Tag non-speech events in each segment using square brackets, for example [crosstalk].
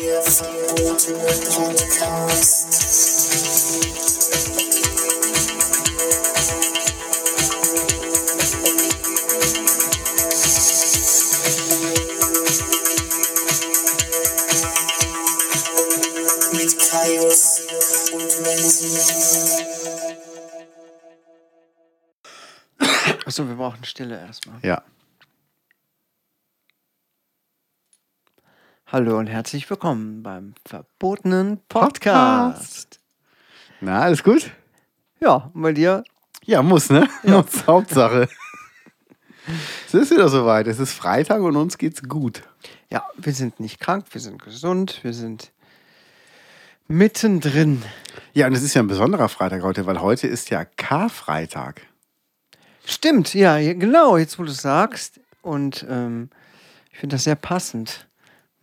Der verbotene Podcast. Mit Kaius und Menschen. Achso, wir brauchen Stille erstmal. Ja. Hallo und herzlich willkommen beim verbotenen Podcast. Na, alles gut? Ja, und bei dir? Ja, muss, ne? [laughs] Muss, Hauptsache. es ist wieder soweit. Es ist Freitag und uns geht's gut. Ja, wir sind nicht krank, wir sind gesund, wir sind mittendrin. Ja, und es ist ja ein besonderer Freitag heute, weil heute ist ja Karfreitag. Stimmt, ja, ja, genau, jetzt wo du es sagst. Und ähm, ich finde das sehr passend,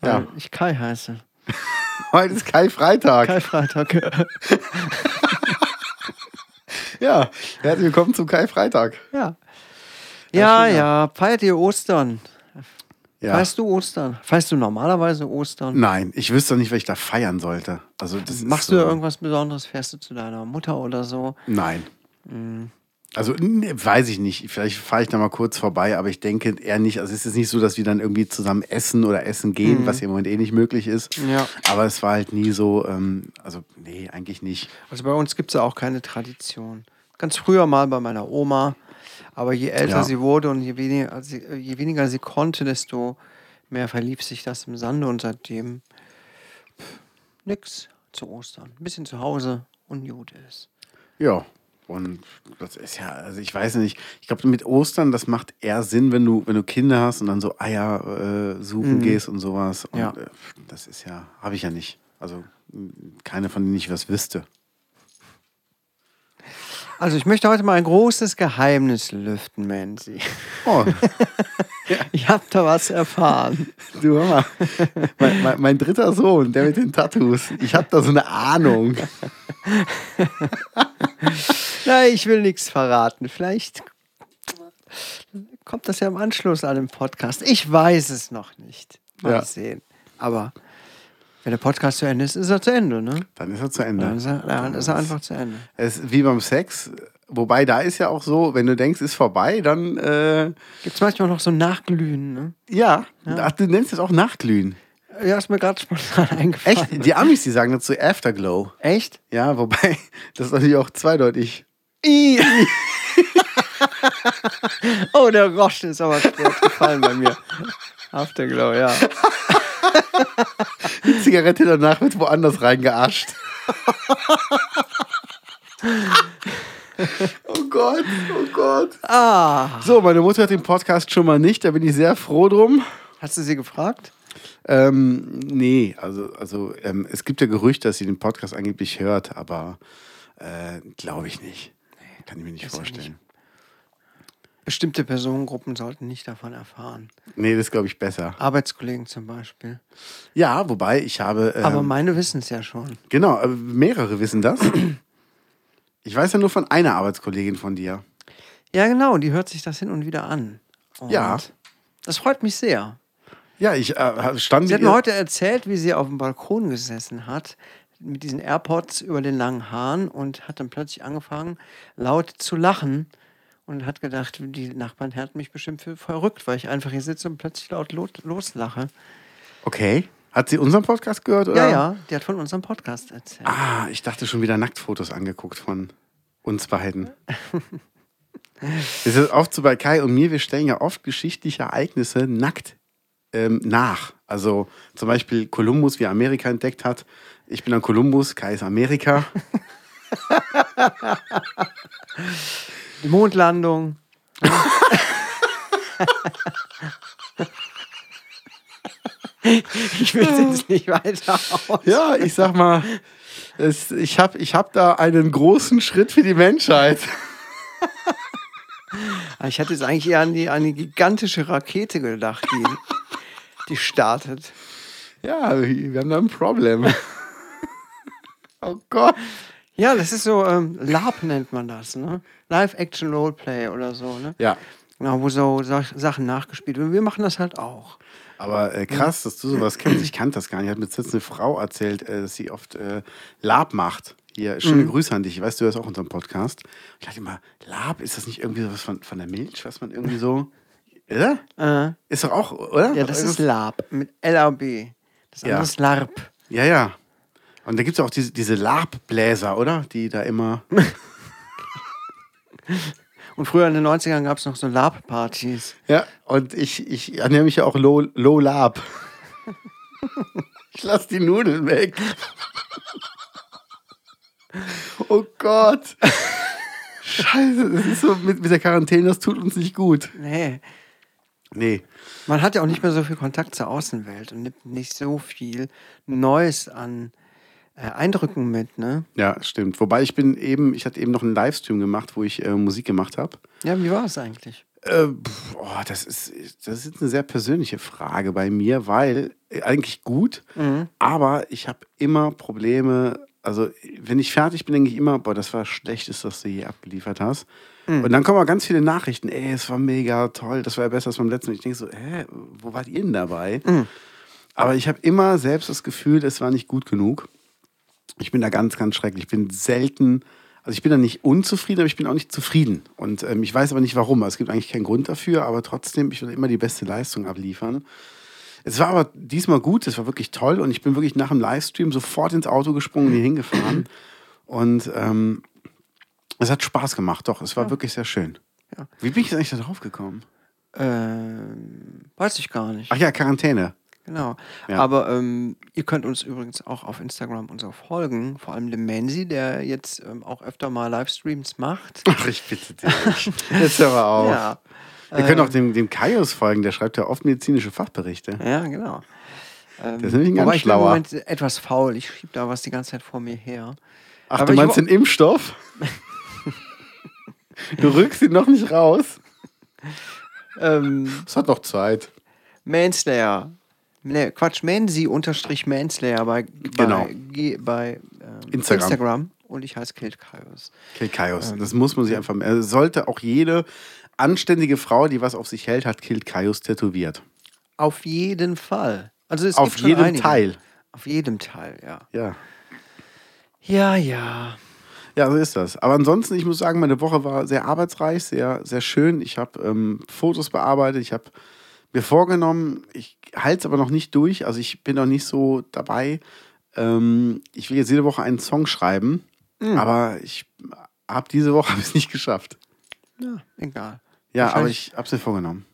weil Ja. ich Kai heiße. [laughs] Heute ist Kai-Freitag. Kai Freitag. Ja, [laughs] herzlich willkommen zum Kai-Freitag. ja. Ja, schön, ja, feiert ihr Ostern? Ja. Feierst du Ostern? Feierst du normalerweise Ostern? Nein, ich wüsste doch nicht, was ich da feiern sollte. Also das Machst du so, irgendwas Besonderes? Fährst du zu deiner Mutter oder so? Nein. Mhm. Also weiß ich nicht. Vielleicht fahre ich da mal kurz vorbei, aber ich denke eher nicht. Also es ist nicht so, dass wir dann irgendwie zusammen essen oder essen gehen, was ja im Moment eh nicht möglich ist. Mhm. Ja. Aber es war halt nie so, ähm, also nee, eigentlich nicht. Also bei uns gibt es ja auch keine Tradition. Ganz früher mal bei meiner Oma, aber je älter Ja. sie wurde und je weniger, sie, äh, je weniger sie konnte, desto mehr verlief sich das im Sande und seitdem pff, nix zu Ostern. Ein bisschen zu Hause und gut ist. Ja. Und das ist ja, also ich weiß nicht, ich glaube mit Ostern, das macht eher Sinn, wenn du, wenn du Kinder hast und dann so Eier äh, suchen Mhm. gehst und sowas. Und Ja. äh, das ist ja, habe ich ja nicht. Also keine von denen ich was wüsste. Also ich möchte heute mal ein großes Geheimnis lüften, Mansi. Oh, [laughs] Ich habe da was erfahren. du hör mal. mein, mein, mein dritter Sohn, der mit den Tattoos. Ich habe da so eine Ahnung. [laughs] Nein, ich will nichts verraten. Vielleicht kommt das ja im Anschluss an den Podcast. Ich weiß es noch nicht. Mal Ja. sehen. Aber wenn der Podcast zu Ende ist, ist er zu Ende, ne? Dann ist er zu Ende. Dann ist er, dann ist er einfach zu Ende. Es ist wie beim Sex. Wobei da ist ja auch so, wenn du denkst, ist vorbei, dann äh, Gibt es manchmal noch so ein Nachglühen, ne? ja, Ach, du nennst es auch Nachglühen. Ja, ist mir gerade spontan [laughs] eingefallen. Echt? Die Amis, die sagen dazu Afterglow. Echt? Ja, wobei, [laughs] das ist natürlich auch zweideutig. I. [laughs] oh, der Groschen ist aber schwer gefallen bei mir. Afterglow, ja. [laughs] Die Zigarette danach wird woanders reingearscht. [laughs] oh Gott, oh Gott. Ah. So, meine Mutter hat den Podcast schon mal nicht, da bin ich sehr froh drum. Hast du sie gefragt? Ähm, nee, also, also ähm, es gibt ja Gerüchte, dass sie den Podcast angeblich hört, aber äh, glaube ich nicht. Kann ich mir nicht vorstellen. Bestimmte Personengruppen sollten nicht davon erfahren. Nee, das glaube ich besser. Arbeitskollegen zum Beispiel. Ja, wobei ich habe. Ähm, Aber meine wissen es ja schon. genau, äh, mehrere wissen das. Ich weiß ja nur von einer Arbeitskollegin von dir. Ja, genau, die hört sich das hin und wieder an. Und Ja. Das freut mich sehr. Ja, ich äh, stand Sie hat mir heute erzählt, wie sie auf dem Balkon gesessen hat, mit diesen AirPods über den langen Haaren und hat dann plötzlich angefangen, laut zu lachen und hat gedacht, die Nachbarn hätten mich bestimmt für verrückt, weil ich einfach hier sitze und plötzlich laut lo loslache. Okay. Hat sie unseren Podcast gehört? Oder? Ja, ja, die hat von unserem Podcast erzählt. Ah, ich dachte schon wieder Nacktfotos angeguckt von uns beiden. Es ist oft so bei Kai und mir, wir stellen ja oft geschichtliche Ereignisse nackt ähm, nach. Also zum Beispiel Kolumbus, wie er Amerika entdeckt hat. Ich bin dann Kolumbus, Kai ist Amerika. [laughs] Die Mondlandung. ich will jetzt nicht weiter aus. Ja, ich sag mal, es, ich habe ich hab da einen großen Schritt für die Menschheit. Ich hatte jetzt eigentlich eher an die, an die gigantische Rakete gedacht, die, die startet. Ja, wir haben da ein Problem. oh Gott. Ja, das ist so, ähm, LARP nennt man das, ne? Live-Action-Roleplay oder so, ne? Ja. Genau, wo so, Sachen nachgespielt werden. Wir machen das halt auch. Aber äh, krass, dass du sowas kennst. Ich kannte das gar nicht. Hat mir jetzt eine Frau erzählt, äh, dass sie oft äh, Lab macht. Hier, schöne Mhm. Grüße an dich. Ich weiß, du hörst auch unseren Podcast. Ich dachte immer, Lab, ist das nicht irgendwie sowas von, von der Milch, was man irgendwie so. Oder? Äh, Ist doch auch, oder? ja, das ist Lab mit L-A-B. Das Ja. andere ist LARP. Ja, ja. Und da gibt es auch diese, diese Labbläser, oder? Die da immer. [laughs] Und früher in den 90ern gab es noch so LARP-Partys. Ja, und ich, ich ernähre mich ja auch low, low Lab. [laughs] ich lasse die Nudeln weg. oh Gott. Scheiße, das ist so mit, mit der Quarantäne, das tut uns nicht gut. Nee. Nee. Man hat ja auch nicht mehr so viel Kontakt zur Außenwelt und nimmt nicht so viel Neues an Eindrücken mit, ne? Ja, stimmt. Wobei ich bin eben, ich hatte eben noch einen Livestream gemacht, wo ich äh, Musik gemacht habe. Ja, wie war es eigentlich? Äh, oh, das, ist, das ist eine sehr persönliche Frage bei mir, weil äh, eigentlich gut, aber ich habe immer Probleme. Also, wenn ich fertig bin, denke ich immer, boah, das war das Schlechteste, was du je abgeliefert hast. Und dann kommen auch ganz viele Nachrichten, ey, es war mega toll, das war ja besser als beim letzten Mal. Ich denke so, hä, wo wart ihr denn dabei? Aber ich habe immer selbst das Gefühl, es war nicht gut genug. Ich bin da ganz, ganz schrecklich. Ich bin selten, also ich bin da nicht unzufrieden, aber ich bin auch nicht zufrieden. Und ähm, ich weiß aber nicht warum. Also Es gibt eigentlich keinen Grund dafür, aber trotzdem, ich will immer die beste Leistung abliefern. Es war aber diesmal gut, es war wirklich toll und ich bin wirklich nach dem Livestream sofort ins Auto gesprungen und hier hingefahren. Und ähm, es hat Spaß gemacht, doch, es war wirklich sehr schön. Ja. Wie bin ich jetzt eigentlich da drauf gekommen? Ähm, weiß ich gar nicht. Ach ja, Quarantäne. Genau. Ja. Aber ähm, ihr könnt uns übrigens auch auf Instagram so folgen. Vor allem dem Menzi, der jetzt ähm, auch öfter mal Livestreams macht. [laughs] Ach, ich bitte dich. [laughs] Jetzt hör mal auf. Ja. Wir können auch dem, dem Kaius folgen, der schreibt ja oft medizinische Fachberichte. Ja, genau. Ähm, Der ist nämlich ein ganz wobei ich bin schlauer. Etwas faul. Ich schiebe da was die ganze Zeit vor mir her. Ach, Aber du meinst den Impfstoff? [laughs] du rückst ihn noch nicht raus. Ähm, Es hat noch Zeit. Manslayer. Ne, Quatsch, Mansi unterstrich Manslayer bei, Genau. bei, bei ähm, Instagram. Instagram. Und ich heiße Kilt Kaios. Kill Kaius. Ähm. Das muss man sich einfach. Also sollte auch jede anständige Frau, die was auf sich hält, hat Kill Kaius tätowiert. Auf jeden Fall. Also es Auf jedem einige. Teil. Auf jedem Teil, ja. Ja. Ja, ja. Ja, so ist das. Aber ansonsten, ich muss sagen, meine Woche war sehr arbeitsreich, sehr, sehr schön. Ich habe ähm, Fotos bearbeitet, ich habe mir vorgenommen, ich halte es aber noch nicht durch, also ich bin noch nicht so dabei. Ähm, ich will jetzt jede Woche einen Song schreiben, Hm. aber ich habe diese Woche [laughs] es nicht geschafft. Ja, egal. Ja, aber ich habe es mir vorgenommen.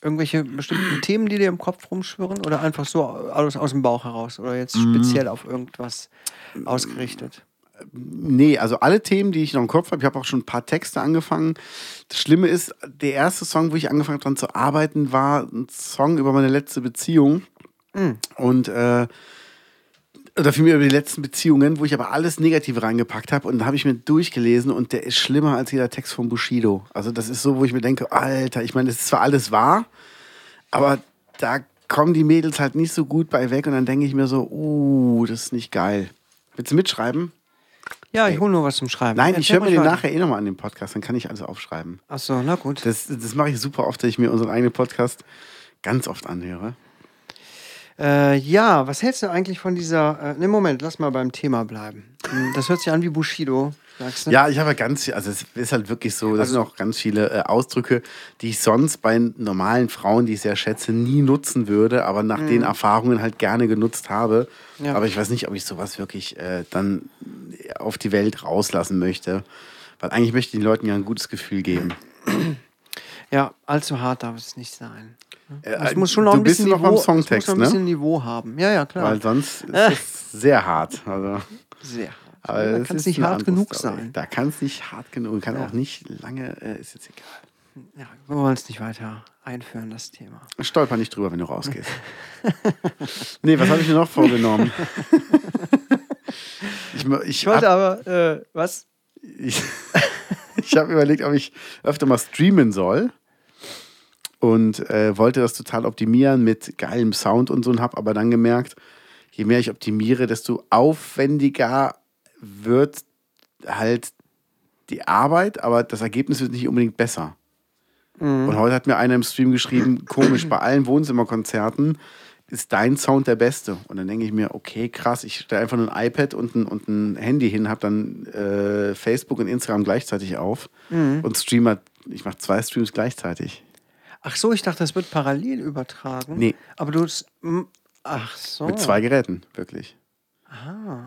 Irgendwelche bestimmten [clears throat] Themen, die dir im Kopf rumschwirren? Oder einfach so aus, aus dem Bauch heraus? Oder jetzt Mhm. speziell auf irgendwas ausgerichtet? Nee, also alle Themen, die ich noch im Kopf habe, ich habe auch schon ein paar Texte angefangen. Das Schlimme ist, der erste Song, wo ich angefangen habe, dran zu arbeiten, war ein Song über meine letzte Beziehung. Und äh, oder vielmehr über die letzten Beziehungen, wo ich aber alles Negative reingepackt habe. Und da habe ich mir durchgelesen und der ist schlimmer als jeder Text von Bushido. Also das ist so, wo ich mir denke, Alter, ich meine, es ist zwar alles wahr, aber da kommen die Mädels halt nicht so gut bei weg. Und dann denke ich mir so, uh, das ist nicht geil. Willst du mitschreiben? Ja, ich hole nur was zum Schreiben. Nein, ich Erzähl höre mir den nachher eh nochmal an dem Podcast, dann kann ich alles aufschreiben. Ach so, na gut. Das, das mache ich super oft, dass ich mir unseren eigenen Podcast ganz oft anhöre. Äh, ja, was hältst du eigentlich von dieser. Äh, ne, Moment, lass mal beim Thema bleiben. Hm, Das hört sich an wie Bushido, sagst du? Ja, ich habe ja ganz viel, also es ist halt wirklich so, das sind auch ganz viele äh, Ausdrücke, die ich sonst bei normalen Frauen, die ich sehr schätze, nie nutzen würde, aber nach den Erfahrungen halt gerne genutzt habe. Ja. Aber ich weiß nicht, ob ich sowas wirklich äh, dann auf die Welt rauslassen möchte. Weil eigentlich möchte ich den Leuten ja ein gutes Gefühl geben. Ja, allzu hart darf es nicht sein. Äh, Es muss schon noch ein bisschen noch Niveau, muss Songtext, noch ein ne? bisschen Niveau haben. Ja, ja, klar. Weil sonst ist es sehr hart. Also. Sehr hart. Aber da kann es nicht hart genug Story. sein. Da kann es nicht hart genug, kann Ja. auch nicht lange, äh, ist jetzt egal. Ja, wir wollen es nicht weiter einführen, das Thema. Stolper nicht drüber, wenn du rausgehst. [laughs] nee, was habe ich mir noch vorgenommen? [laughs] ich ich, Ich wollte aber, äh, was? ich, [laughs] ich habe überlegt, ob ich öfter mal streamen soll. Und äh, wollte das total optimieren mit geilem Sound und so und habe aber dann gemerkt, je mehr ich optimiere, desto aufwendiger wird halt die Arbeit, aber das Ergebnis wird nicht unbedingt besser. Und heute hat mir einer im Stream geschrieben, komisch, [clears throat] bei allen Wohnzimmerkonzerten ist dein Sound der beste. Und dann denke ich mir, okay, krass, ich stelle einfach nur ein iPad und ein, und ein Handy hin, habe dann äh, Facebook und Instagram gleichzeitig auf und streame, ich mache zwei Streams gleichzeitig. Ach so, ich dachte, das wird parallel übertragen. Nee. Aber du. s- m- Ach so. Mit zwei Geräten, wirklich.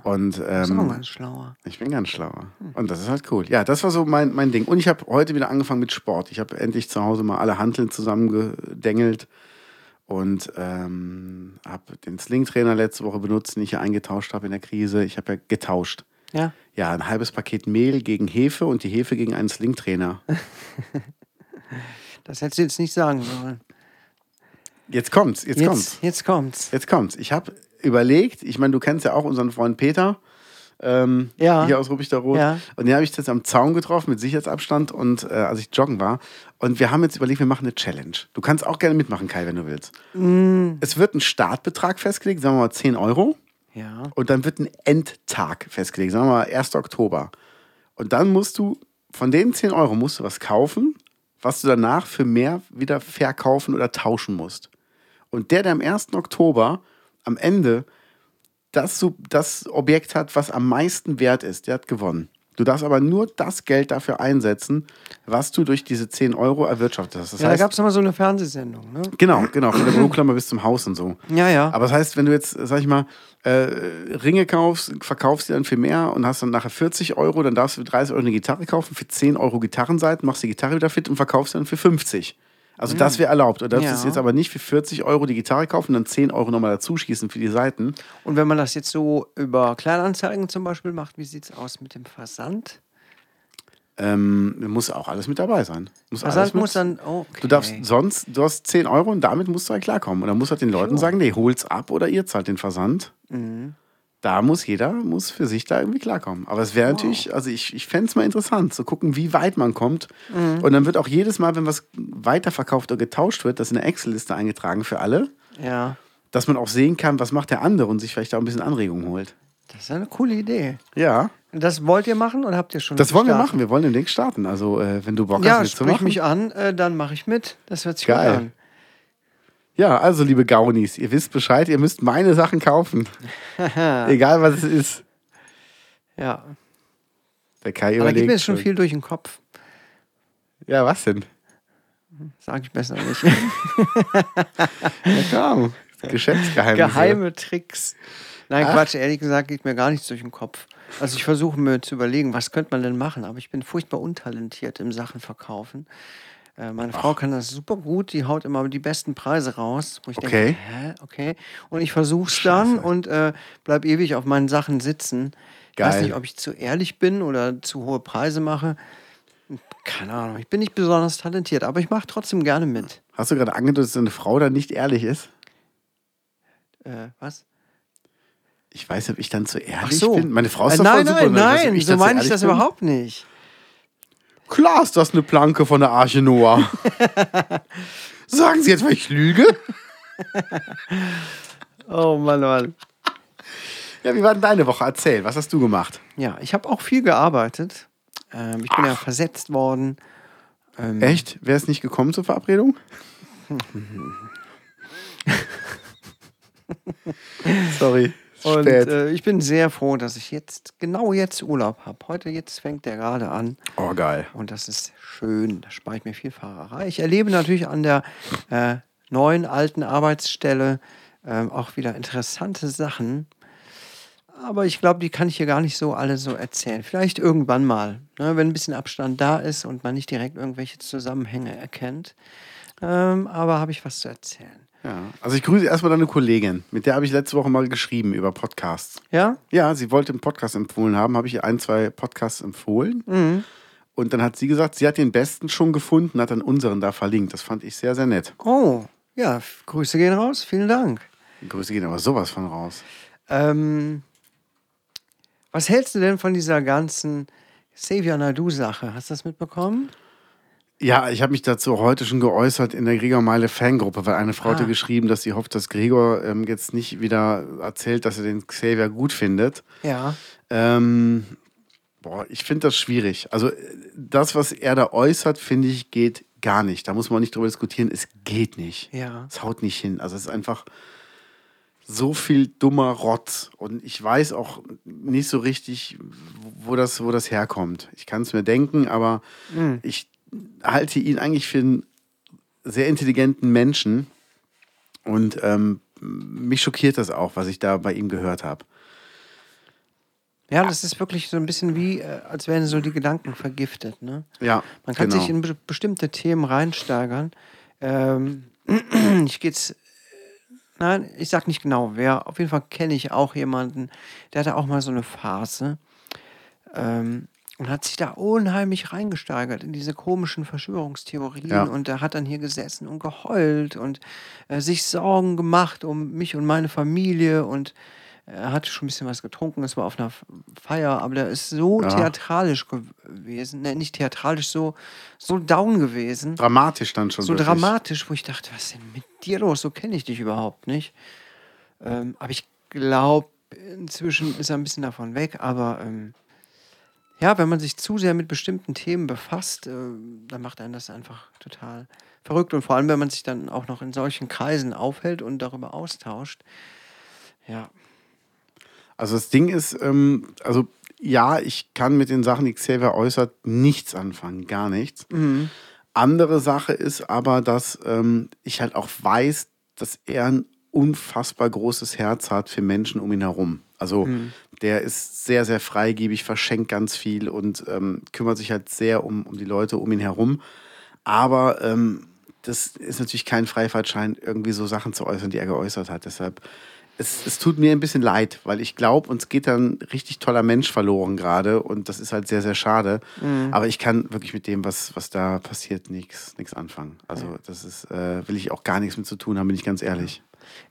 Und Das ist auch ähm, ganz schlauer. ich bin ganz schlauer. Und das ist halt cool. Ja, das war so mein, mein Ding. Und ich habe heute wieder angefangen mit Sport. Ich habe endlich zu Hause mal alle Hanteln zusammengedengelt und ähm, habe den Sling-Trainer letzte Woche benutzt, den ich ja eingetauscht habe in der Krise. Ich habe ja getauscht. Ja. Ja, ein halbes Paket Mehl gegen Hefe und die Hefe gegen einen Sling-Trainer. [laughs] Das hättest du jetzt nicht sagen sollen. Jetzt kommt's, jetzt, kommt's. Jetzt, jetzt kommt's. Jetzt kommt's. Ich habe überlegt, ich meine, du kennst ja auch unseren Freund Peter. Ähm, Ja. Hier aus Ruppichterrot. Ja. Und den habe ich jetzt am Zaun getroffen mit Sicherheitsabstand und äh, als ich joggen war. Und wir haben jetzt überlegt, wir machen eine Challenge. Du kannst auch gerne mitmachen, Kai, wenn du willst. Mm. Es wird ein Startbetrag festgelegt, sagen wir mal 10 Euro. Ja. Und dann wird ein Endtag festgelegt, sagen wir mal 1. Oktober. Und dann musst du, von den 10 Euro musst du was kaufen, was du danach für mehr wieder verkaufen oder tauschen musst. Und der, der am 1. Oktober am Ende das, das Objekt hat, was am meisten wert ist, der hat gewonnen. Du darfst aber nur das Geld dafür einsetzen, was du durch diese 10 Euro erwirtschaftet hast. Das ja, da heißt, gab es mal so eine Fernsehsendung, ne? genau, genau, von der Büroklammer bis zum Haus und so. Ja, ja. Aber das heißt, wenn du jetzt, sag ich mal, äh, Ringe kaufst, verkaufst die dann für mehr und hast dann nachher 40 Euro, dann darfst du für 30 Euro eine Gitarre kaufen, für 10 Euro Gitarrenseiten, machst die Gitarre wieder fit und verkaufst dann für 50. Also das wäre erlaubt. Du darfst Ja. es jetzt aber nicht für 40 Euro die Gitarre kaufen und dann 10 Euro nochmal dazu schießen für die Seiten. Und wenn man das jetzt so über Kleinanzeigen zum Beispiel macht, wie sieht es aus mit dem Versand? Ähm, muss auch alles mit dabei sein. Muss alles Versand mit- muss dann. Okay. Du darfst sonst, du hast 10 Euro und damit musst du halt klarkommen. Und dann musst du halt den Leuten sagen, nee, hol's ab oder ihr zahlt den Versand. Mhm. Da muss jeder, muss für sich da irgendwie klarkommen. Aber es wäre natürlich, also ich, ich fände es mal interessant, zu gucken, wie weit man kommt. Mhm. Und dann wird auch jedes Mal, wenn was weiterverkauft oder getauscht wird, das in der Excel-Liste eingetragen für alle, Ja. dass man auch sehen kann, was macht der andere und sich vielleicht auch ein bisschen Anregung holt. Das ist eine coole Idee. Ja, Das wollt ihr machen oder habt ihr schon? das wollen wir gestartet? machen. Wir wollen den Ding starten. Also, äh, wenn du Bock Ja, hast, sprich mitzumachen. mich an, äh, dann mache ich mit. Das hört sich Geil. gut an. Ja, also liebe Gaunis, ihr wisst Bescheid, ihr müsst meine Sachen kaufen. [laughs] Egal was es ist. Ja. Der Kai Aber da geht mir jetzt schon viel durch den Kopf. Ja, was denn? Sag ich besser nicht. [laughs] Ja, klar. Geschäftsgeheimnisse. Geheime Tricks. Nein, Ach. Quatsch, ehrlich gesagt geht mir gar nichts durch den Kopf. Also ich versuche mir zu überlegen, was könnte man denn machen, aber ich bin furchtbar untalentiert im Sachen verkaufen. Äh, meine Frau kann das super gut, die haut immer die besten Preise raus. Wo ich Okay. denke, hä, okay. Und ich versuche es dann und äh, bleib ewig auf meinen Sachen sitzen. Ich weiß Geil. nicht, ob ich zu ehrlich bin oder zu hohe Preise mache. Keine Ahnung, ich bin nicht besonders talentiert, aber ich mache trotzdem gerne mit. Hast du gerade angedeutet, dass deine Frau da nicht ehrlich ist? Äh, was? Ich weiß, ob ich dann zu ehrlich Ach so. bin. Meine Frau ist äh, doch nein, voll super. nein, weiß, ob nein, so meine ich das bin. überhaupt nicht. Klar ist das eine Planke von der Arche Noah. [laughs] Sagen Sie jetzt, weil ich lüge? [laughs] Oh Mann, Mann. Ja, wie war denn deine Woche? Erzähl, was hast du gemacht? Ja, ich habe auch viel gearbeitet. Ähm, ich bin ja versetzt worden. Ähm, Echt? Wäre es nicht gekommen zur Verabredung? [laughs] Sorry. Und äh, ich bin sehr froh, dass ich jetzt, genau jetzt Urlaub habe. Heute, jetzt fängt der gerade an. oh, geil. Und das ist schön. Da spare ich mir viel Fahrerei. Ich erlebe natürlich an der äh, neuen, alten Arbeitsstelle ähm, auch wieder interessante Sachen. Aber ich glaube, die kann ich hier gar nicht so alle so erzählen. Vielleicht irgendwann mal, ne, wenn ein bisschen Abstand da ist und man nicht direkt irgendwelche Zusammenhänge erkennt. Ähm, aber habe ich was zu erzählen. Ja. Also ich grüße erstmal deine Kollegin. Mit der habe ich letzte Woche mal geschrieben über Podcasts. Ja? Ja, sie wollte einen Podcast empfohlen haben, habe ich ihr ein, zwei Podcasts empfohlen. Mhm. Und dann hat sie gesagt, sie hat den besten schon gefunden, hat dann unseren da verlinkt. Das fand ich sehr, sehr nett. Oh, ja, Grüße gehen raus. Vielen Dank. Grüße gehen aber sowas von raus. Ähm, was hältst du denn von dieser ganzen Xavier Nadu-Sache? Hast du das mitbekommen? Ja, ich habe mich dazu heute schon geäußert in der Gregor Meile Fangruppe, weil eine Frau Ah. hatte geschrieben, dass sie hofft, dass Gregor ähm, jetzt nicht wieder erzählt, dass er den Xavier gut findet. Ja. Ähm, boah, ich finde das schwierig. Also äh, das, was er da äußert, finde ich, geht gar nicht. Da muss man nicht drüber diskutieren. Es geht nicht. Ja. Es haut nicht hin. Also es ist einfach so viel dummer Rotz. Und ich weiß auch nicht so richtig, wo das, wo das herkommt. Ich kann es mir denken, aber ich halte ihn eigentlich für einen sehr intelligenten Menschen. Und ähm, mich schockiert das auch, was ich da bei ihm gehört habe. Ja, das ist wirklich so ein bisschen wie, äh, als wären so die Gedanken vergiftet. Ne? Ja, Man kann genau. sich in be bestimmte Themen reinsteigern. Ähm, [clears throat] ich geht's. Nein, ich sag nicht genau wer. Auf jeden Fall kenne ich auch jemanden, der hatte auch mal so eine Phase ähm, und hat sich da unheimlich reingesteigert in diese komischen Verschwörungstheorien. Ja. Und er hat dann hier gesessen und geheult und äh, sich Sorgen gemacht um mich und meine Familie und er hatte schon ein bisschen was getrunken, es war auf einer Feier, aber der ist so Ja. theatralisch gewesen, ne, nicht theatralisch, so, so down gewesen, Dramatisch dann schon. so wirklich. dramatisch, wo ich dachte, was ist denn mit dir los? So kenne ich dich überhaupt nicht. Ähm, aber ich glaube, inzwischen ist er ein bisschen davon weg, aber ähm, ja, wenn man sich zu sehr mit bestimmten Themen befasst, äh, dann macht einen das einfach total verrückt. Und vor allem, wenn man sich dann auch noch in solchen Kreisen aufhält und darüber austauscht. Ja, Also das Ding ist, ähm, also ja, ich kann mit den Sachen, die Xavier äußert, nichts anfangen, gar nichts. Andere Sache ist aber, dass ähm, ich halt auch weiß, dass er ein unfassbar großes Herz hat für Menschen um ihn herum. Also der ist sehr, sehr freigebig, verschenkt ganz viel und ähm, kümmert sich halt sehr um, um die Leute um ihn herum. Aber ähm, das ist natürlich kein Freifahrtschein, irgendwie so Sachen zu äußern, die er geäußert hat. Deshalb, es, es tut mir ein bisschen leid, weil ich glaube, uns geht da ein richtig toller Mensch verloren gerade und das ist halt sehr, sehr schade. Aber ich kann wirklich mit dem, was, was da passiert, nichts anfangen. Also das ist, äh, will ich auch gar nichts mit zu tun haben, bin ich ganz ehrlich.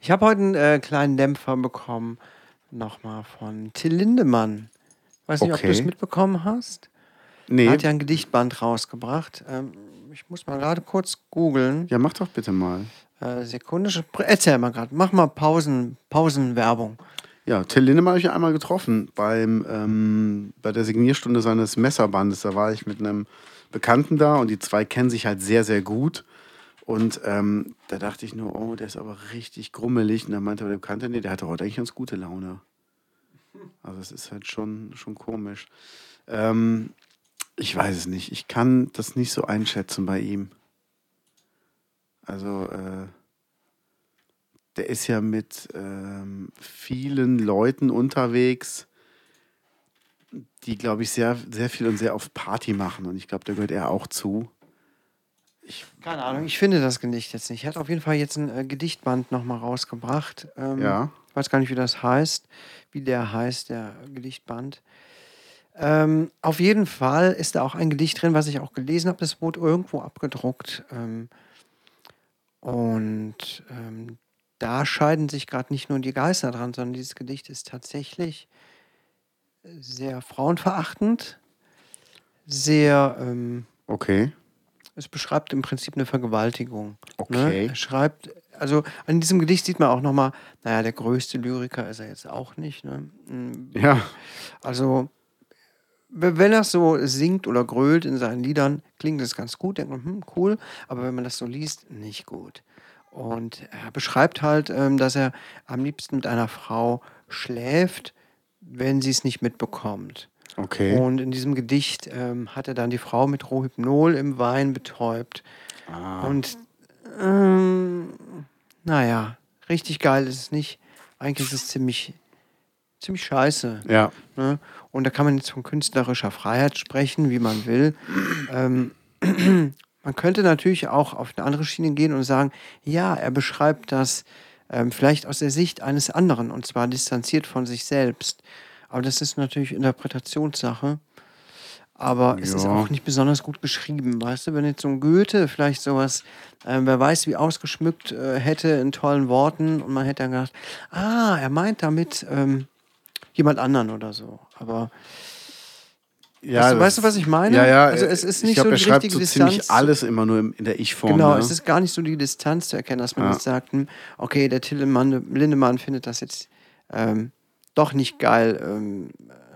Ich habe heute einen äh, kleinen Dämpfer bekommen, nochmal von Till Lindemann. Weiß nicht, ob Okay. du es mitbekommen hast. Nee, Er hat ja ein Gedichtband rausgebracht. Ähm, ich muss mal gerade kurz googeln. ja, mach doch bitte mal. Äh, Sekunde. Erzähl mal gerade. Mach mal Pausen, Pausenwerbung. Ja, Till Lindemann habe ich einmal getroffen beim, ähm, bei der Signierstunde seines Messerbandes. Da war ich mit einem Bekannten da und die zwei kennen sich halt sehr, sehr gut. Und ähm, da dachte ich nur, oh, der ist aber richtig grummelig. Und dann meinte aber der Bekannte, nee, der hatte heute eigentlich ganz gute Laune. Also es ist halt schon, schon komisch. Ähm, ich weiß es nicht. Ich kann das nicht so einschätzen bei ihm. Also, äh, der ist ja mit ähm, vielen Leuten unterwegs, die, glaube ich, sehr, sehr viel und sehr auf Party machen. Und ich glaube, da gehört er auch zu. Ich, Keine Ahnung, ich finde das Gedicht jetzt nicht. Er hat auf jeden Fall jetzt ein äh, Gedichtband nochmal rausgebracht. Ähm, Ja. Ich weiß gar nicht, wie das heißt, wie der heißt, der Gedichtband. Ähm, auf jeden Fall ist da auch ein Gedicht drin, was ich auch gelesen habe. Das wurde irgendwo abgedruckt. Ähm, und ähm, da scheiden sich gerade nicht nur die Geister dran, sondern dieses Gedicht ist tatsächlich sehr frauenverachtend, sehr ähm, okay. Es beschreibt im Prinzip eine Vergewaltigung. Okay. Ne? Er schreibt, also an diesem Gedicht sieht man auch nochmal, naja, der größte Lyriker ist er jetzt auch nicht. Ne? Mm, Ja. Also, wenn er so singt oder grölt in seinen Liedern, klingt das ganz gut, denkt man, hm, cool, aber wenn man das so liest, nicht gut. Und er beschreibt halt, ähm, dass er am liebsten mit einer Frau schläft, wenn sie es nicht mitbekommt. Okay. Und in diesem Gedicht ähm, hat er dann die Frau mit Rohypnol im Wein betäubt. Ah. Und ähm, naja, richtig geil ist es nicht. Eigentlich ist es ziemlich, ziemlich scheiße. Ja. Ne? Und da kann man jetzt von künstlerischer Freiheit sprechen, wie man will. ähm, [clears throat] man könnte natürlich auch auf eine andere Schiene gehen und sagen, ja, er beschreibt das ähm, vielleicht aus der Sicht eines anderen und zwar distanziert von sich selbst. Aber das ist natürlich Interpretationssache. Aber es ist Ja. auch nicht besonders gut geschrieben, weißt du? Wenn jetzt so ein Goethe vielleicht sowas, ähm, wer weiß, wie ausgeschmückt äh, hätte in tollen Worten und man hätte dann gedacht, ah, er meint damit ähm, jemand anderen oder so. Aber ja weißt, du, weißt du, was ich meine? Ja, ja. Also es ist ich nicht glaub, so er die schreibt richtige so ziemlich Distanz. alles immer nur in der Ich-Form. Genau, ne? es ist gar nicht so die Distanz zu erkennen, dass man Ja. jetzt sagt, hm, okay, der Tillemann, Lindemann findet das jetzt ähm, doch nicht geil, ähm,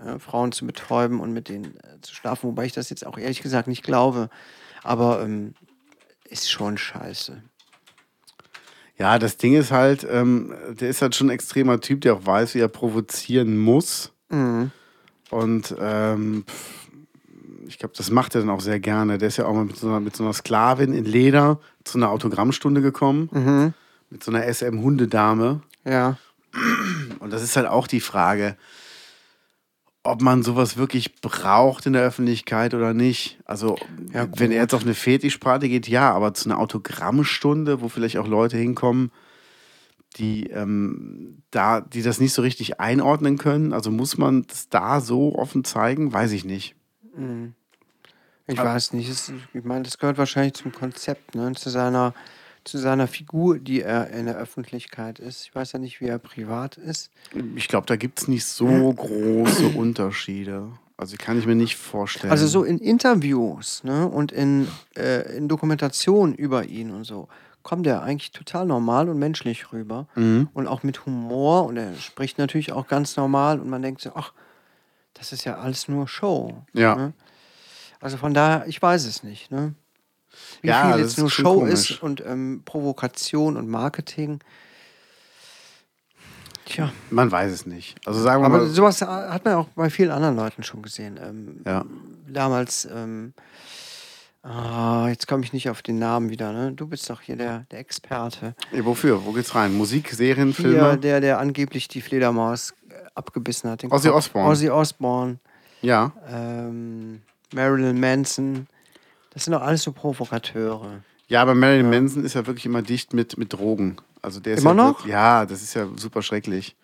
äh, Frauen zu betäuben und mit denen äh, zu schlafen, wobei ich das jetzt auch ehrlich gesagt nicht glaube. Aber ähm, ist schon scheiße. Ja, das Ding ist halt, ähm, der ist halt schon ein extremer Typ, der auch weiß, wie er provozieren muss. Und ähm, ich glaube, das macht er dann auch sehr gerne. Der ist ja auch mal mit so einer, mit so einer Sklavin in Leder zu einer Autogrammstunde gekommen. Mit so einer SM-Hundedame. Ja. Und das ist halt auch die Frage, ob man sowas wirklich braucht in der Öffentlichkeit oder nicht. Also, Ja, wenn er jetzt auf eine Fetischparty geht, ja, aber zu einer Autogrammstunde, wo vielleicht auch Leute hinkommen, die, ähm, da, die das nicht so richtig einordnen können, also muss man das da so offen zeigen? Weiß ich nicht. Ich Aber- weiß nicht. Ich meine, das gehört wahrscheinlich zum Konzept, ne? zu, seiner, zu seiner Figur, die er in der Öffentlichkeit ist. Ich weiß ja nicht, wie er privat ist. Ich glaube, da gibt es nicht so große Unterschiede. Also kann ich mir nicht vorstellen. Also so in Interviews ne? und in, äh, in Dokumentationen über ihn und so kommt er eigentlich total normal und menschlich rüber. Mhm. Und auch mit Humor. Und er spricht natürlich auch ganz normal. Und man denkt so, ach, das ist ja alles nur Show. Ja. Ne? Also von daher, ich weiß es nicht. Ne? Wie Ja, viel jetzt nur Show komisch. ist und ähm, Provokation und Marketing. Tja, Man weiß es nicht. Also sagen wir aber mal. sowas hat man auch bei vielen anderen Leuten schon gesehen. Ähm, Ja. Damals, ähm, ah, jetzt komme ich nicht auf den Namen wieder. Ne? Du bist doch hier der, der Experte. Ja, wofür? Wo geht's rein? Musik, Serien, Filme? der, der angeblich die Fledermaus äh, abgebissen hat. Ozzy. Osbourne. Ozzy Osbourne. Ja. ähm, Marilyn Manson. Das sind doch alles so Provokateure. Ja, aber Marilyn Manson ist ja wirklich immer dicht mit, mit Drogen. Also der ist Immer ja noch? Wirklich, ja, das ist ja super schrecklich.